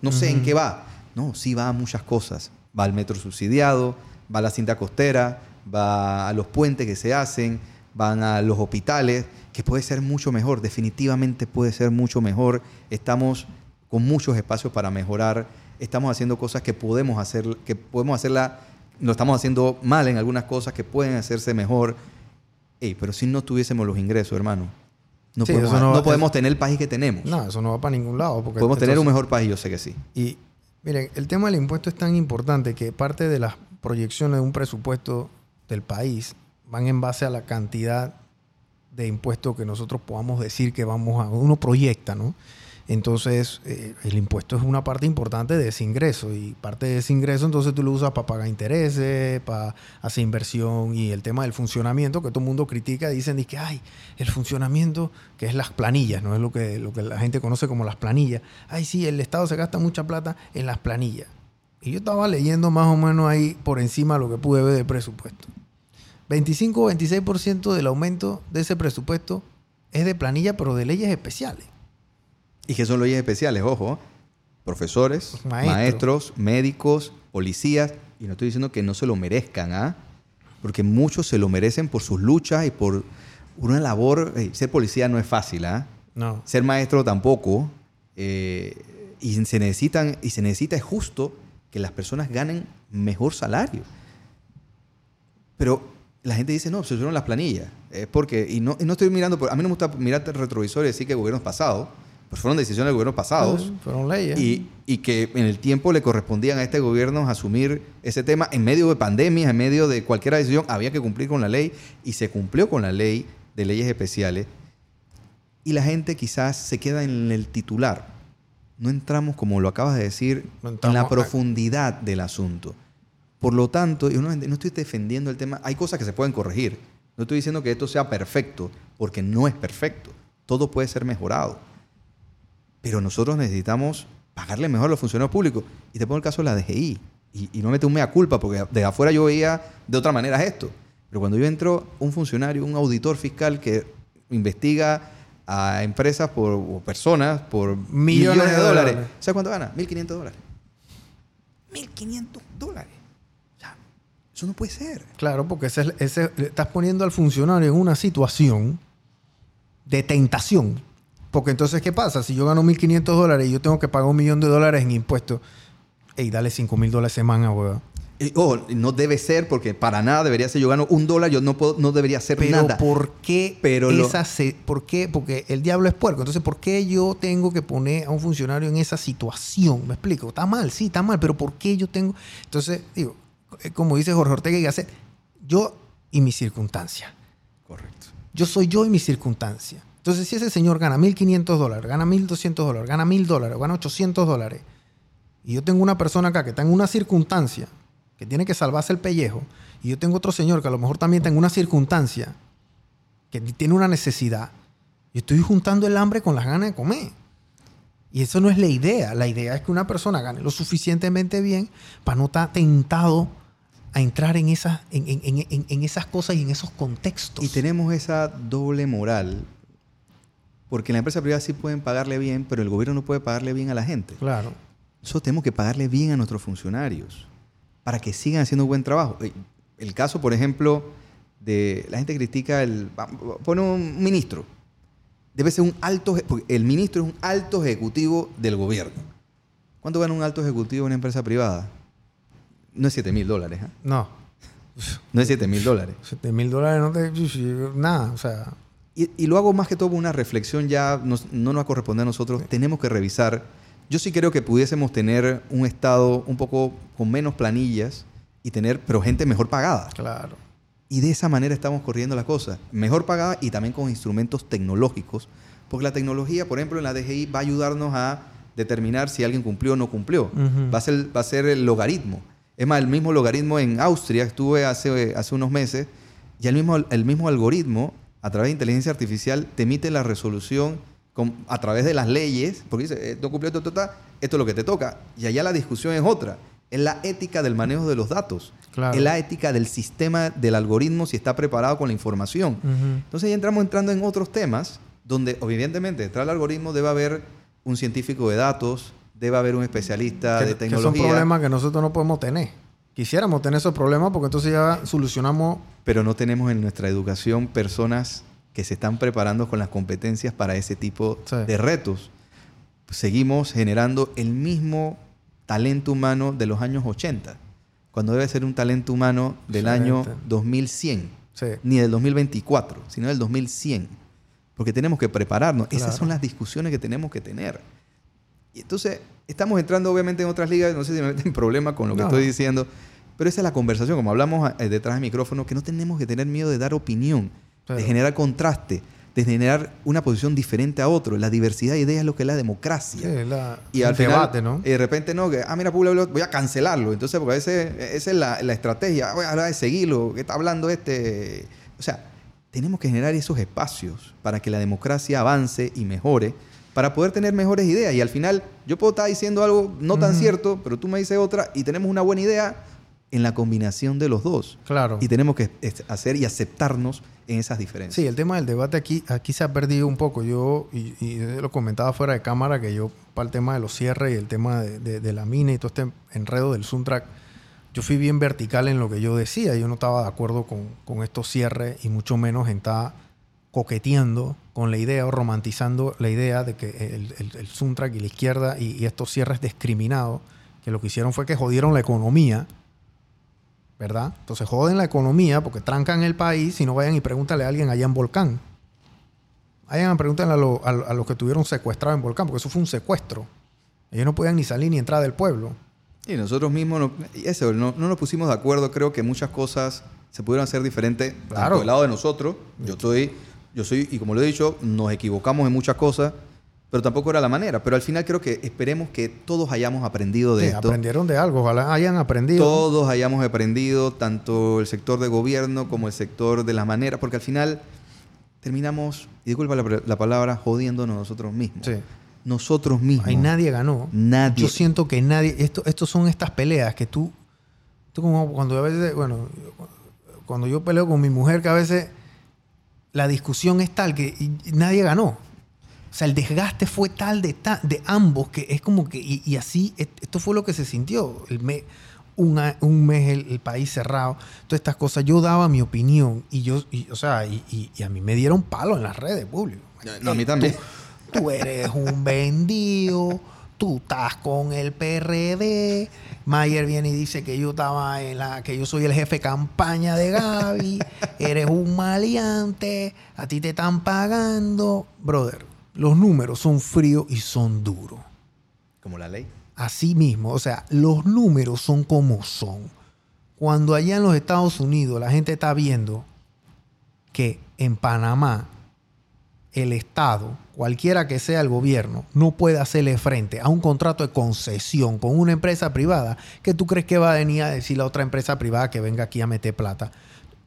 no sé en qué va. No, sí va a muchas cosas. Va al metro subsidiado, va a la cinta costera, va a los puentes que se hacen, van a los hospitales, que puede ser mucho mejor, definitivamente puede ser mucho mejor. Estamos con muchos espacios para mejorar, estamos haciendo cosas que podemos hacer, que podemos hacerla, lo estamos haciendo mal en algunas cosas que pueden hacerse mejor. Ey, pero si no tuviésemos los ingresos, hermano, no, podemos, no, podemos tener el país que tenemos. No, eso no va para ningún lado. Porque podemos tener un mejor país, yo sé que sí. Y miren, el tema del impuesto es tan importante que parte de las proyecciones de un presupuesto del país van en base a la cantidad de impuestos que nosotros podamos decir que vamos a, uno proyecta, ¿no? Entonces, eh, el impuesto es una parte importante de ese ingreso y parte de ese ingreso entonces tú lo usas para pagar intereses, para hacer inversión y el tema del funcionamiento que todo el mundo critica, dicen que, ay, el funcionamiento, que es las planillas, no es lo que, lo que la gente conoce como las planillas. Ay, sí, el Estado se gasta mucha plata en las planillas. Y yo estaba leyendo más o menos ahí por encima lo que pude ver de presupuesto. 25 o 26% del aumento de ese presupuesto es de planilla, pero de leyes especiales. ¿Y qué son leyes especiales? Ojo, profesores, maestros. médicos, policías, y no estoy diciendo que no se lo merezcan, ¿ah? Porque muchos se lo merecen por sus luchas y por una labor. ser policía no es fácil, ¿ah? No. Ser maestro tampoco. Eh, y se necesitan, y se necesita es justo que las personas ganen mejor salario. Pero la gente dice, no, se subieron las planillas. Es porque, y no, no estoy mirando, a mí no me gusta mirar el retrovisor y decir que gobiernos pasados, pues fueron decisiones del gobierno pasados. fueron leyes. Y, y, que en el tiempo le correspondían a este gobierno asumir ese tema en medio de pandemias, en medio de cualquier decisión, había que cumplir con la ley y se cumplió con la ley de leyes especiales. Y la gente quizás se queda en el titular. No entramos, como lo acabas de decir, en la profundidad del asunto. Por lo tanto, yo no, estoy defendiendo el tema, hay cosas que se pueden corregir. No estoy diciendo que esto sea perfecto, porque no es perfecto. Todo puede ser mejorado. Pero nosotros necesitamos pagarle mejor a los funcionarios públicos. Y te pongo el caso de la DGI. Y, y no mete un mea culpa, porque de afuera yo veía de otra manera esto. Pero cuando yo entro, un funcionario, un auditor fiscal que investiga a empresas por, o personas por millones, de, dólares. ¿Sabes cuánto gana? 1.500 dólares. 1.500 dólares. Eso no puede ser. Claro, porque ese, ese, estás poniendo al funcionario en una situación de tentación. Porque entonces, ¿qué pasa? Si yo gano 1.500 dólares y yo tengo que pagar un millón de dólares en impuestos, ey, dale 5.000 dólares semana, weón. Oh, no debe ser porque para nada debería ser. Yo gano un dólar, yo no puedo, no debería ser nada. ¿por qué Pero esa ¿Por qué? Porque el diablo es puerco. Entonces, ¿por qué yo tengo que poner a un funcionario en esa situación? ¿Me explico? Está mal, sí, está mal, pero ¿por qué yo tengo? Entonces, digo, eh, como dice Jorge Ortega y hace, yo y mi circunstancia. Correcto. Yo soy yo y mi circunstancia. Entonces, si ese señor gana 1.500 dólares, gana 1.200 dólares, gana 1.000 dólares, gana 800 dólares, y yo tengo una persona acá que está en una circunstancia que tiene que salvarse el pellejo, y yo tengo otro señor que a lo mejor también está en una circunstancia que tiene una necesidad, yo estoy juntando el hambre con las ganas de comer. Y eso no es la idea. La idea es que una persona gane lo suficientemente bien para no estar tentado a entrar en esas, en, esas cosas y en esos contextos. Y tenemos esa doble moral, porque la empresa privada sí pueden pagarle bien, pero el gobierno no puede pagarle bien a la gente. Claro. Nosotros tenemos que pagarle bien a nuestros funcionarios para que sigan haciendo un buen trabajo. Eh, el caso, por ejemplo, de la gente critica el pone un ministro. Debe ser un alto porque el ministro es un alto ejecutivo del gobierno. ¿Cuánto gana un alto ejecutivo en una empresa privada? no es 7 mil dólares. ¿eh? No. No es 7 mil dólares. 7 mil dólares no te... Nada, o sea... Y, lo hago más que todo una reflexión ya, no nos va a corresponder a nosotros. Tenemos que revisar. Yo sí creo que pudiésemos tener un Estado un poco con menos planillas y tener, pero gente mejor pagada. Claro. Y de esa manera estamos corriendo la cosa. Mejor pagada y también con instrumentos tecnológicos. Porque la tecnología, por ejemplo, en la DGI va a ayudarnos a determinar si alguien cumplió o no cumplió. va, a ser, va a ser el logaritmo. Es más, el mismo logaritmo en Austria, estuve hace, hace unos meses, y el mismo, el mismo algoritmo, a través de inteligencia artificial, te emite la resolución a través de las leyes, porque dice, eh, no cumplió esto, esto, esto es lo que te toca. Y allá la discusión es otra. Es la ética del manejo de los datos. Claro. Es la ética del sistema, del algoritmo, si está preparado con la información. Entonces ya entramos entrando en otros temas donde evidentemente detrás del algoritmo debe haber un científico de datos, debe haber un especialista que, de que son tecnología, problemas que nosotros no podemos tener. Quisiéramos tener esos problemas porque entonces ya solucionamos. pero no tenemos en nuestra educación personas que se están preparando con las competencias para ese tipo Sí. de retos. Seguimos generando el mismo talento humano de los años 80, cuando debe ser un talento humano del año Excelente. 2100, Sí. ni del 2024, sino del 2100, porque tenemos que prepararnos. Esas son las discusiones que tenemos que tener. Y entonces, estamos entrando obviamente en otras ligas, no sé si me meten problema con lo que No. estoy diciendo, pero esa es la conversación, como hablamos eh, detrás del micrófono, que no tenemos que tener miedo de dar opinión, de generar contraste, de generar una posición diferente a otro. La diversidad de ideas es lo que es la democracia. Sí, la- Y el al final, debate, ¿no? y de repente no, que, ah, mira, voy a cancelarlo. Entonces, porque a veces esa es la, la estrategia. Voy a hablar de seguirlo, ¿qué está hablando este? O sea, tenemos que generar esos espacios para que la democracia avance y mejore, para poder tener mejores ideas. Y al final, yo puedo estar diciendo algo no tan Ujú. cierto, pero tú me dices otra y tenemos una buena idea en la combinación de los dos. Claro. Y tenemos que hacer y aceptarnos en esas diferencias. Sí, el tema del debate aquí, aquí se ha perdido un poco. Yo, y, y lo comentaba fuera de cámara, que yo, para el tema de los cierres y el tema de, de- de la mina y todo este enredo del Suntrack, yo fui bien vertical en lo que yo decía. Yo no estaba de acuerdo con, con estos cierres y mucho menos en estar coqueteando con la idea o romantizando la idea de que el, el, el Suntrack y la izquierda y, y estos cierres discriminados, que lo que hicieron fue que jodieron la economía ¿verdad? Entonces joden la economía porque trancan el país y no vayan y pregúntale a alguien allá en Volcán. Vayan a preguntarle a, lo- a, a los que tuvieron secuestrado en Volcán, porque eso fue un secuestro. Ellos no podían ni salir ni entrar del pueblo. Y nosotros mismos, no, y eso, no, no nos pusimos de acuerdo. Creo que muchas cosas se pudieron hacer diferentes Claro. del lado de nosotros. Yo estoy, yo soy, y como lo he dicho, nos equivocamos en muchas cosas, pero tampoco era la manera. Pero al final creo que esperemos que todos hayamos aprendido de Sí, esto. aprendieron de algo, ojalá hayan aprendido. Todos hayamos aprendido, tanto el sector de gobierno como el sector de la manera, porque al final terminamos, y disculpa la, la palabra, jodiéndonos nosotros mismos. Sí. Nosotros mismos. Ahí nadie ganó. Nadie. Yo siento que nadie. Esto, son estas peleas que tú. Tú como cuando a veces. Bueno, cuando yo peleo con mi mujer, que a veces la discusión es tal que nadie ganó. O sea, el desgaste fue tal de, ta- de ambos que es como que. Y, y así, esto fue lo que se sintió. El me- un, un mes el, el país cerrado. Todas estas cosas. Yo daba mi opinión y yo. y, o sea, y, a mí me dieron palo en las redes públicas. No, a mí también. tú- Tú eres un vendido, tú estás con el PRD. Mayer viene y dice que yo estaba en la, que yo soy el jefe de campaña de Gaby, eres un maleante, a ti te están pagando. Brother, los números son fríos y son duros. Como la ley. Así mismo, o sea, los números son como son. Cuando allá en los Estados Unidos la gente está viendo que en Panamá el Estado, cualquiera que sea el gobierno, no puede hacerle frente a un contrato de concesión con una empresa privada, que tú crees que va a venir a decir la otra empresa privada que venga aquí a meter plata?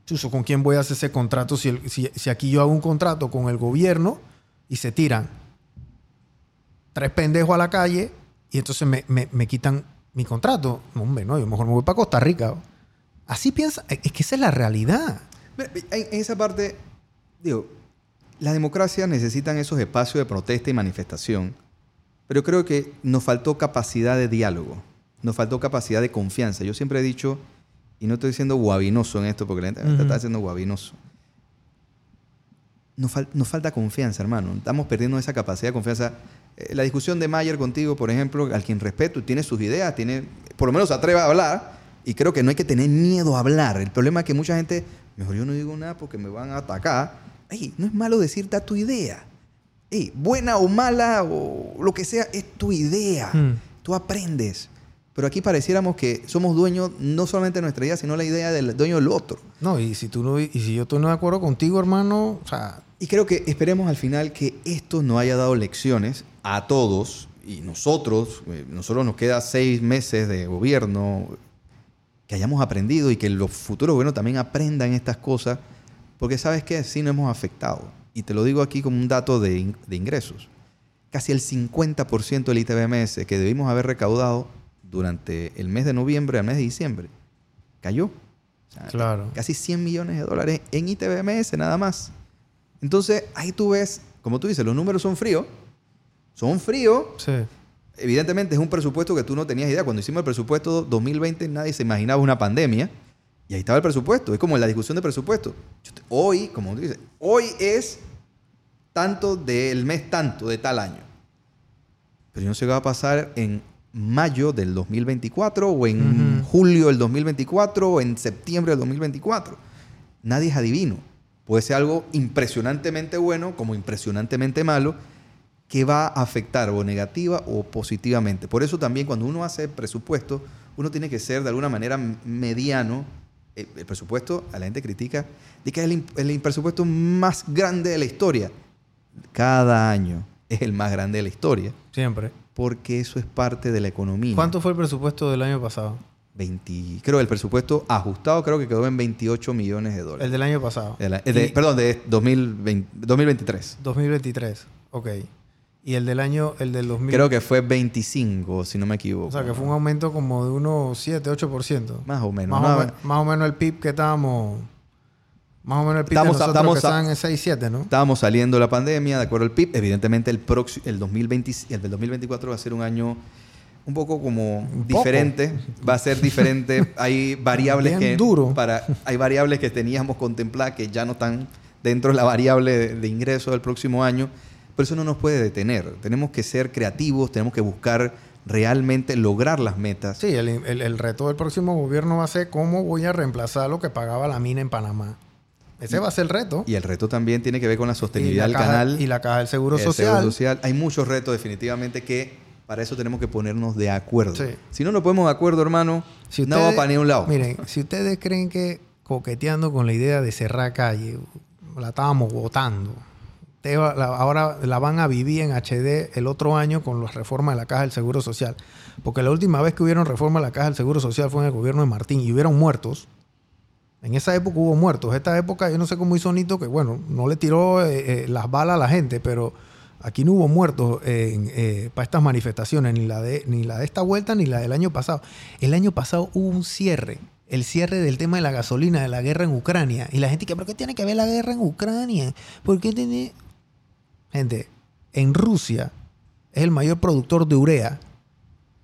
Chuso, ¿con quién voy a hacer ese contrato si, si- aquí yo hago un contrato con el gobierno y se tiran tres pendejos a la calle y entonces me, me- me quitan mi contrato? No, hombre, no, yo mejor me voy para Costa Rica. Así piensa, es que esa es la realidad. En esa parte, digo, las democracias necesitan esos espacios de protesta y manifestación, pero creo que nos faltó capacidad de diálogo, nos faltó capacidad de confianza. Yo siempre he dicho, y no estoy siendo guabinoso en esto, porque la gente está haciendo guabinoso. Nos, fal- nos falta confianza, hermano. Estamos perdiendo esa capacidad de confianza. Eh, la discusión de Mayer contigo, por ejemplo, al quien respeto, tiene sus ideas, tiene, por lo menos se atreve a hablar, y creo que no hay que tener miedo a hablar. El problema es que mucha gente, mejor yo no digo nada porque me van a atacar. Ey, no es malo decirte tu idea. Ey, buena o mala o lo que sea, es tu idea. Hmm. Tú aprendes. Pero aquí pareciéramos que somos dueños no solamente de nuestra idea, sino la idea del dueño del otro. No, y si tú no, y si yo estoy no de acuerdo contigo, hermano, o sea, Y creo que esperemos al final que esto nos haya dado lecciones a todos y nosotros, eh, nosotros nos queda seis meses de gobierno, que hayamos aprendido y que los futuros gobiernos también aprendan estas cosas, porque sabes que sí nos hemos afectado. Y te lo digo aquí como un dato de, in- de ingresos. Casi el 50% del ITBMS que debimos haber recaudado durante el mes de noviembre al mes de diciembre cayó. O sea, Claro. Casi 100 millones de dólares en ITBMS nada más. Entonces, ahí tú ves, como tú dices, los números son fríos. Son fríos. Sí. Evidentemente es un presupuesto que tú no tenías idea. Cuando hicimos el presupuesto 2020 nadie se imaginaba una pandemia. Y ahí estaba el presupuesto. Es como la discusión de presupuesto. Te- Hoy, como tú dices, hoy es tanto del mes tanto de tal año. Pero yo no sé qué va a pasar en mayo del 2024 o en julio del 2024 o en septiembre del 2024. Nadie es adivino. Puede ser algo impresionantemente bueno como impresionantemente malo que va a afectar o negativa o positivamente. Por eso también cuando uno hace presupuesto, uno tiene que ser de alguna manera mediano. El, el presupuesto, a la gente critica, de que es el, el presupuesto más grande de la historia. Cada año es el más grande de la historia, Siempre. porque eso es parte de la economía. ¿Cuánto fue el presupuesto del año pasado? 20, creo el presupuesto ajustado creo que quedó en 28 millones de dólares. El del año pasado. De la- de- Y- perdón, de 2020 2023. 2023. Ok. Y el del año, el del 2000. Creo que fue 25, si no me equivoco. O sea, que fue un aumento como de unos 7, 8%. Más o menos. Más, o, o me- más o menos el PIB que estábamos... Más o menos el PIB Estamos- de nosotros estamos que a- estaban en 6, 7, ¿no? Estábamos saliendo de la pandemia, de acuerdo al PIB. Evidentemente, el, próximo, el, 2020, el del 2024 va a ser un año un poco como Un poco. diferente. Va a ser diferente. Hay variables Bien que. duro. Para, hay variables que teníamos contempladas que ya no están dentro de la variable de, de ingreso del próximo año. Pero eso no nos puede detener. Tenemos que ser creativos, tenemos que buscar realmente lograr las metas. Sí, el, el- el reto del próximo gobierno va a ser cómo voy a reemplazar lo que pagaba la mina en Panamá. Ese va a ser el reto. Y el reto también tiene que ver con la sostenibilidad la del caja- canal. Y la caja del Seguro el Social. Seguro social. Hay muchos retos definitivamente que para eso tenemos que ponernos de acuerdo. Sí. Si no nos ponemos de acuerdo, hermano, Si no ustedes- para ningún lado. Miren, si ustedes creen que coqueteando con la idea de cerrar calle, la estábamos votando, ahora la van a vivir en HD el otro año con las reformas de la Caja del Seguro Social. Porque la última vez que hubieron reforma de la Caja del Seguro Social fue en el gobierno de Martín y hubieron muertos. En esa época hubo muertos. Esta época, yo no sé cómo hizo Nito, que bueno, no le tiró eh, eh, las balas a la gente, pero aquí no hubo muertos eh, para estas manifestaciones, ni la, de, ni la de esta vuelta ni la del año pasado. El año pasado hubo un cierre, el cierre del tema de la gasolina, de la guerra en Ucrania. Y la gente que, ¿pero qué tiene que ver la guerra en Ucrania? ¿Por qué tiene...? Gente, en Rusia es el mayor productor de urea,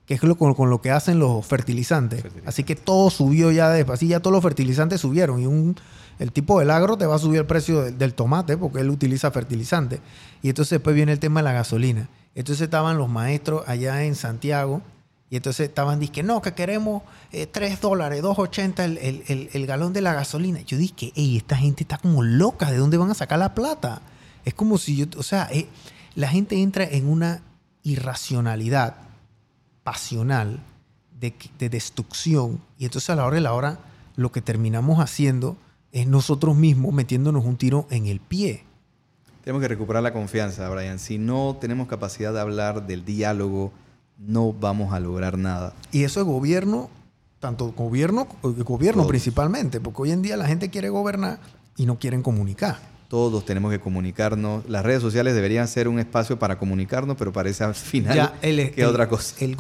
que es lo, con, con lo que hacen los fertilizantes. Fertilizantes. Así que todo subió ya de así ya todos los fertilizantes subieron y un el tipo del agro te va a subir el precio del, del tomate porque él utiliza fertilizantes. Y entonces después viene el tema de la gasolina. Entonces estaban los maestros allá en Santiago y entonces estaban diciendo, no, que queremos eh, 3 dólares, 2.80 el, el, el, el galón de la gasolina. Yo dije, ey, esta gente está como loca, ¿de dónde van a sacar la plata? Es como si yo, o sea, eh, la gente entra en una irracionalidad pasional de, de destrucción y entonces a la hora de la hora lo que terminamos haciendo es nosotros mismos metiéndonos un tiro en el pie. Tenemos que recuperar la confianza, Brian. Si no tenemos capacidad de hablar del diálogo, no vamos a lograr nada. Y eso es gobierno, tanto gobierno, eh, gobierno Todos. principalmente, porque hoy en día la gente quiere gobernar y no quieren comunicar. Todos tenemos que comunicarnos. Las redes sociales deberían ser un espacio para comunicarnos, pero parece al final Ya, el- que el- otra cosa. el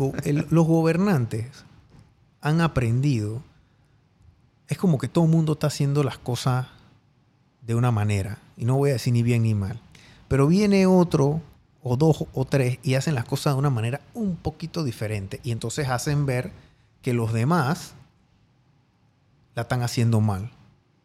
los gobernantes han aprendido. Es como que todo el mundo está haciendo las cosas de una manera. Y no voy a decir ni bien ni mal. Pero viene otro, o dos, o tres, y hacen las cosas de una manera un poquito diferente. Y entonces hacen ver que los demás la están haciendo mal.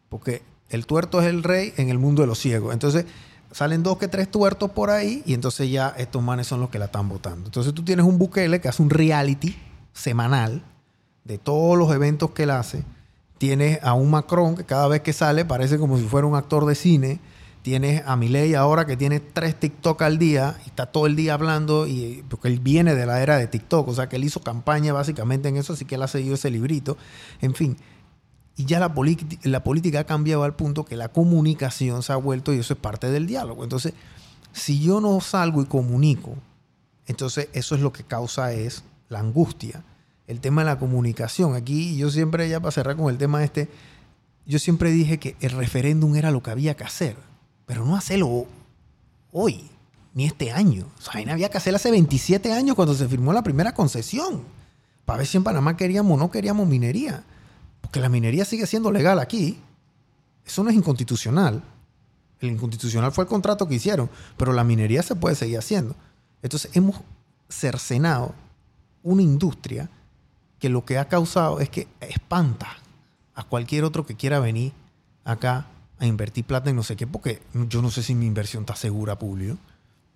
Porque el tuerto es el rey en el mundo de los ciegos. Entonces salen dos que tres tuertos por ahí y entonces ya estos manes son los que la están votando. Entonces tú tienes un Bukele que hace un reality semanal de todos los eventos que él hace. Tienes a un Macron que cada vez que sale parece como si fuera un actor de cine. Tienes a Milei ahora que tiene tres TikTok al día y está todo el día hablando y porque él viene de la era de TikTok, o sea que él hizo campaña básicamente en eso, así que él ha seguido ese librito. En fin, y ya la, política- la política ha cambiado al punto que la comunicación se ha vuelto y eso es parte del diálogo. Entonces, si yo no salgo y comunico, entonces eso es lo que causa es la angustia. El tema de la comunicación. Aquí yo siempre, ya para cerrar con el tema este, yo siempre dije que el referéndum era lo que había que hacer, pero no hacerlo hoy, ni este año. O sea, había que hacerlo hace 27 años cuando se firmó la primera concesión. para ver si en Panamá queríamos o no queríamos minería. Porque la minería sigue siendo legal aquí. Eso no es inconstitucional. El inconstitucional fue el contrato que hicieron, pero la minería se puede seguir haciendo. Entonces hemos cercenado una industria que lo que ha causado es que espanta a cualquier otro que quiera venir acá a invertir plata en no sé qué, porque yo no sé si mi inversión está segura, Publio.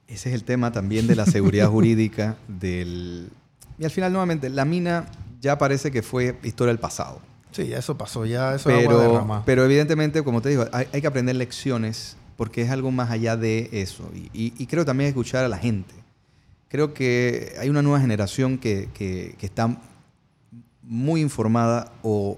Ese es el tema también de la seguridad jurídica del... Y al final, nuevamente, la mina ya parece que fue historia del pasado. Sí, eso pasó, ya eso es agua Pero, pero evidentemente, como te digo, hay, hay que aprender lecciones porque es algo más allá de eso. Y, y- y creo también escuchar a la gente. Creo que hay una nueva generación que, que- que está muy informada o,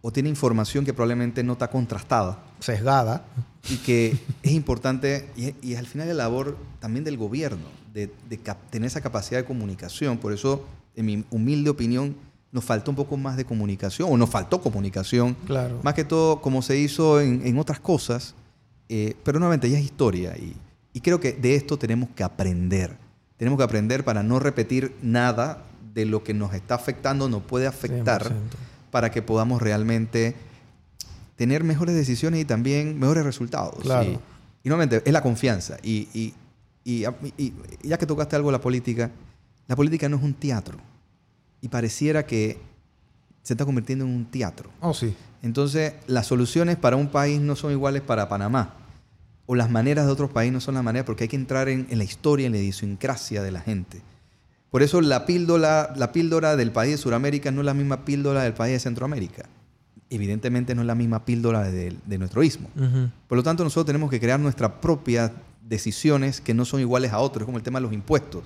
o tiene información que probablemente no está contrastada Sesgada. y que es importante, y, y al final la labor también del gobierno, de, tener esa capacidad de comunicación. Por eso, en mi humilde opinión, nos faltó un poco más de comunicación, o nos faltó comunicación, Claro. más que todo como se hizo en, en otras cosas, eh, pero nuevamente ya es historia, y, y creo que de esto tenemos que aprender. Tenemos que aprender para no repetir nada de lo que nos está afectando, nos puede afectar 100%. para que podamos realmente tener mejores decisiones y también mejores resultados. Claro. Y, y nuevamente, es la confianza. Y- y ya que tocaste algo de la política, la política no es un teatro. Y pareciera que se está convirtiendo en un teatro. Oh, sí. Entonces, las soluciones para un país no son iguales para Panamá. O las maneras de otros países no son las maneras porque hay que entrar en, en la historia, en la idiosincrasia de la gente. Por eso la píldora, la píldora del país de Sudamérica no es la misma píldora del país de Centroamérica. Evidentemente no es la misma píldora de, de nuestro istmo. Por lo tanto, nosotros tenemos que crear nuestras propias decisiones que no son iguales a otros, como el tema de los impuestos.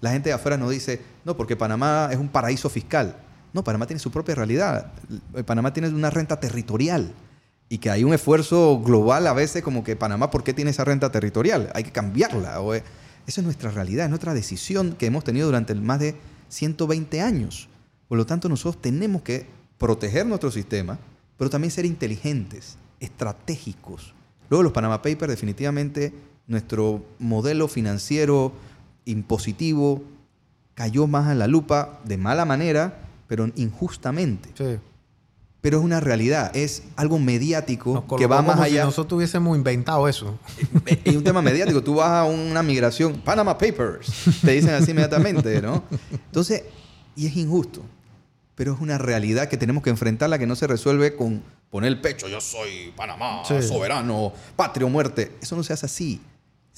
La gente de afuera nos dice, no, porque Panamá es un paraíso fiscal. No, Panamá tiene su propia realidad. Eh, Panamá tiene una renta territorial y que hay un esfuerzo global a veces como que Panamá, ¿por qué tiene esa renta territorial? Hay que cambiarla. O, eh, Esa es nuestra realidad, es nuestra decisión que hemos tenido durante más de 120 años. Por lo tanto, nosotros tenemos que proteger nuestro sistema, pero también ser inteligentes, estratégicos. Luego los Panama Papers, definitivamente, nuestro modelo financiero impositivo cayó más a la lupa de mala manera, pero injustamente. Sí. Pero es una realidad, es algo mediático que va más como si allá. nosotros hubiésemos inventado eso. Es un tema mediático. Tú vas a una migración, Panama Papers, te dicen así inmediatamente, ¿no? Entonces, y es injusto, pero es una realidad que tenemos que enfrentarla que no se resuelve con poner el pecho, yo soy Panamá, Sí. soberano, patria o muerte. Eso no se hace así.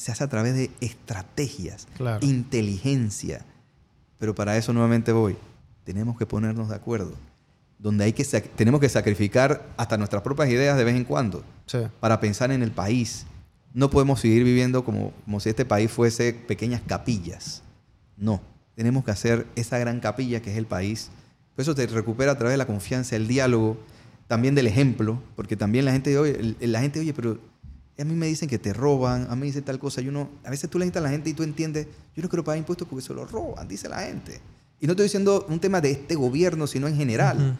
Se hace a través de estrategias, Claro. inteligencia. Pero para eso nuevamente voy. Tenemos que ponernos de acuerdo. Donde hay que tenemos que sacrificar hasta nuestras propias ideas de vez en cuando Sí. para pensar en el país. No podemos seguir viviendo como, como si este país fuese pequeñas capillas. No, tenemos que hacer esa gran capilla que es el país. Por eso te recupera a través de la confianza, el diálogo, también del ejemplo, porque también la gente, oye, la gente, oye, pero a mí me dicen que te roban, a mí me dicen tal cosa, yo no, a veces tú le dices a la gente y tú entiendes, yo no quiero pagar impuestos porque se lo roban, dice la gente. Y no estoy diciendo un tema de este gobierno, sino en general,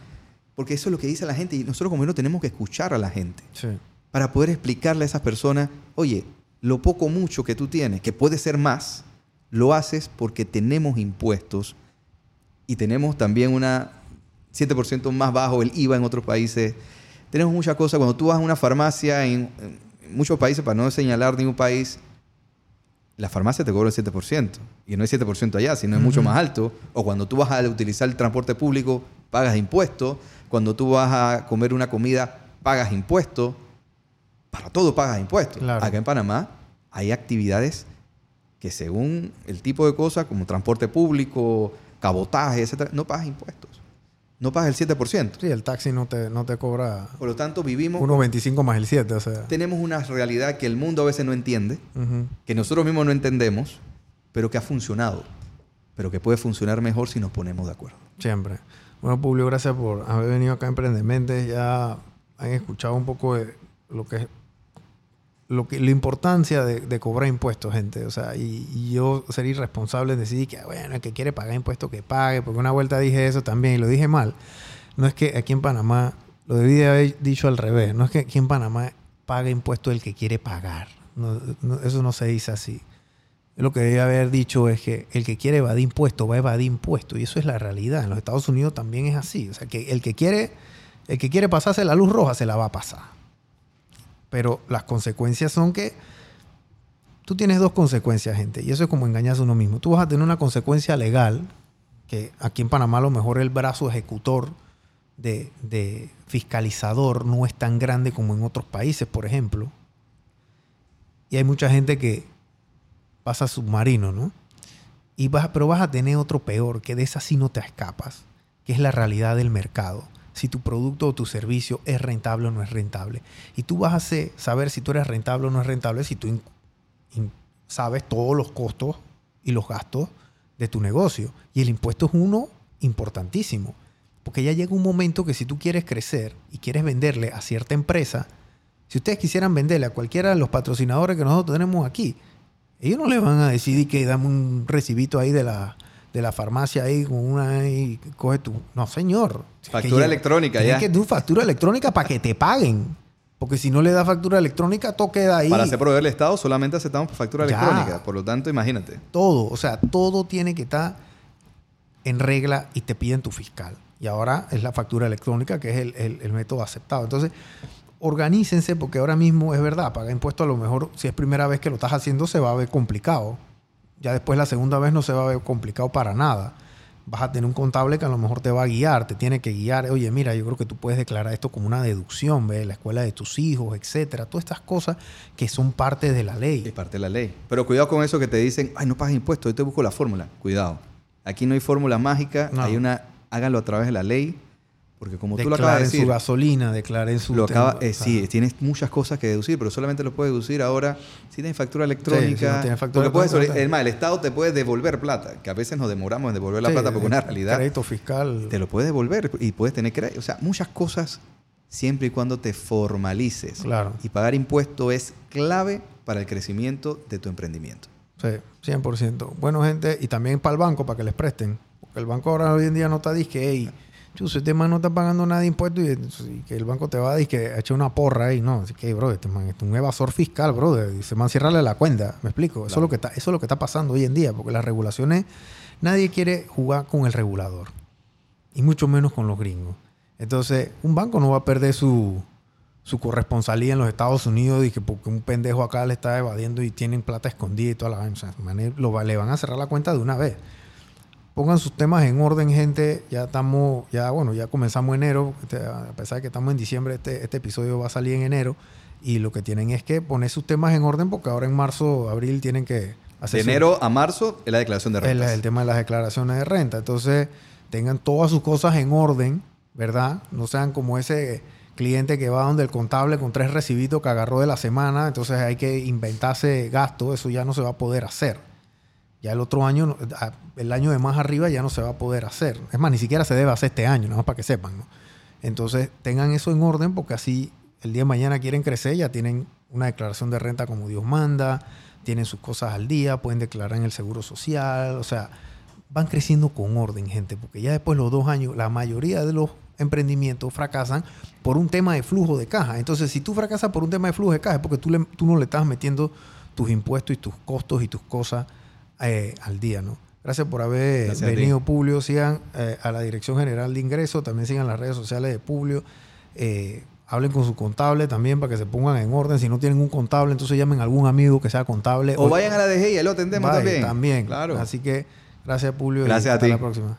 porque eso es lo que dice la gente y nosotros como gobierno tenemos que escuchar a la gente Sí. para poder explicarle a esas personas, oye, lo poco mucho que tú tienes, que puede ser más, lo haces porque tenemos impuestos y tenemos también una 7% más bajo el IVA en otros países. Tenemos muchas cosas. Cuando tú vas a una farmacia en, en muchos países, para no señalar ningún país, la farmacia te cobra el 7%. Y no es 7% allá, sino es mucho más alto. O cuando tú vas a utilizar el transporte público, pagas impuestos. Cuando tú vas a comer una comida, pagas impuestos. Para todo pagas impuestos. Claro. Acá en Panamá hay actividades que según el tipo de cosas, como transporte público, cabotaje, etcétera, no pagas impuestos. No pagas el 7%. Sí, el taxi no te, no te cobra Por lo tanto, vivimos, 1.25 más el 7, o sea. tenemos una realidad que el mundo a veces no entiende, que nosotros mismos no entendemos, pero que ha funcionado. Pero que puede funcionar mejor si nos ponemos de acuerdo. Siempre. Bueno, Publio, gracias por haber venido acá a Emprendementes. Ya han escuchado un poco de lo que es lo que, la importancia de, cobrar impuestos, gente. O sea, y, yo ser irresponsable en decidir que, bueno, el que quiere pagar impuestos, que pague, porque una vuelta dije eso también y lo dije mal. No es que aquí en Panamá, lo debí de haber dicho al revés, no es que aquí en Panamá pague impuestos el que quiere pagar. Eso no se dice así. lo que debe haber dicho es que el que quiere evadir impuestos va a evadir impuestos. Y eso es la realidad. En los Estados Unidos también es así. O sea, que el que quiere, el que quiere pasarse la luz roja se la va a pasar. Pero las consecuencias son que tú tienes dos consecuencias, gente. Y eso es como engañarse a uno mismo. Tú vas a tener una consecuencia legal, que aquí en Panamá a lo mejor el brazo ejecutor de, de fiscalizador no es tan grande como en otros países, por ejemplo. Y hay mucha gente que pasa submarino, ¿no? Y vas, pero vas a tener otro peor, que de esa sí no te escapas, que es la realidad del mercado. Si tu producto o tu servicio es rentable o no es rentable. Y tú vas a saber si tú eres rentable o no es rentable si tú sabes todos los costos y los gastos de tu negocio. Y el impuesto es uno importantísimo. Porque ya llega un momento que si tú quieres crecer y quieres venderle a cierta empresa, si ustedes quisieran venderle a cualquiera de los patrocinadores que nosotros tenemos aquí, ellos no le van a decir que dame un recibito ahí de la, de la farmacia ahí con una y coge tu. No, señor. Factura electrónica ya. que tu factura electrónica para que te paguen. Porque si no le da factura electrónica, todo queda ahí. Para ser proveedor del Estado solamente aceptamos factura electrónica. Por lo tanto, imagínate. Todo. O sea, todo tiene que estar en regla y te piden tu fiscal. Y ahora es la factura electrónica, que es el, el método aceptado. Entonces, organícense porque ahora mismo es verdad, pagar impuestos a lo mejor si es primera vez que lo estás haciendo se va a ver complicado. Ya después la segunda vez no se va a ver complicado para nada. Vas a tener un contable que a lo mejor te va a guiar, te tiene que guiar. Oye, mira, yo creo que tú puedes declarar esto como una deducción, ¿ve? La escuela de tus hijos, etcétera. Todas estas cosas que son parte de la ley. Es parte de la ley. Pero cuidado con eso que te dicen, ay, no pagas impuestos, yo te busco la fórmula. Cuidado. Aquí no hay fórmula mágica, hay una, háganlo a través de la ley porque como tú lo acabas de decir... su gasolina, declaren su... Lo acaba, eh, sí, tienes muchas cosas que deducir, pero solamente lo puedes deducir ahora si tienes factura electrónica. Sí, si factura electrónica. es más, el Estado te puede devolver plata, que a veces nos demoramos en devolver la plata porque una realidad... Crédito fiscal. Te lo puede devolver y puedes tener crédito. O sea, muchas cosas siempre y cuando te formalices. Claro. Y pagar impuesto es clave para el crecimiento de tu emprendimiento. Sí, 100%. Bueno, gente, y también para el banco, para que les presten. Porque el banco ahora hoy en día no está disque, hey, Chus, este man no está pagando nada de impuestos y, que el banco te va a decir que hecho una porra ahí. No, así que, bro, este man es un evasor fiscal, bro. Y se man cierrarle la cuenta. ¿Me explico? Eso, es lo que está, eso es lo que está pasando hoy en día, porque las regulaciones, nadie quiere jugar con el regulador. Y mucho menos con los gringos. Entonces, un banco no va a perder su, su corresponsalía en los Estados Unidos y que porque un pendejo acá le está evadiendo y tienen plata escondida y toda la o sea, le van a cerrar la cuenta de una vez pongan sus temas en orden, gente. Ya estamos, ya bueno, ya comenzamos enero. Este, a pesar de que estamos en diciembre, este, este episodio va a salir en enero. Y lo que tienen es que poner sus temas en orden porque ahora en marzo, abril tienen que hacer... De enero a marzo es la declaración de renta. El, el tema de las declaraciones de renta. Entonces, tengan todas sus cosas en orden, ¿verdad? No sean como ese cliente que va donde el contable con tres recibitos que agarró de la semana, entonces hay que inventarse gasto, eso ya no se va a poder hacer. Ya el otro año, el año de más arriba ya no se va a poder hacer. Es más, ni siquiera se debe hacer este año, nada más para que sepan. Entonces, tengan eso en orden porque así el día de mañana quieren crecer, ya tienen una declaración de renta como Dios manda, tienen sus cosas al día, pueden declarar en el seguro social, o sea, van creciendo con orden, gente, porque ya después de los dos años, la mayoría de los emprendimientos fracasan por un tema de flujo de caja. Entonces, si tú fracasas por un tema de flujo de caja, es porque tú, tú no le estás metiendo tus impuestos y tus costos y tus cosas eh, al día, ¿no? Gracias por haber venido, Publio. Sigan eh, a la Dirección General de Ingresos, también sigan las redes sociales de Publio. Eh, hablen con su contable también para que se pongan en orden. Si no tienen un contable, entonces llamen a algún amigo que sea contable. O, vayan a la DG y lo atendemos también. También. Claro. Así que gracias, Publio. Gracias y hasta la próxima.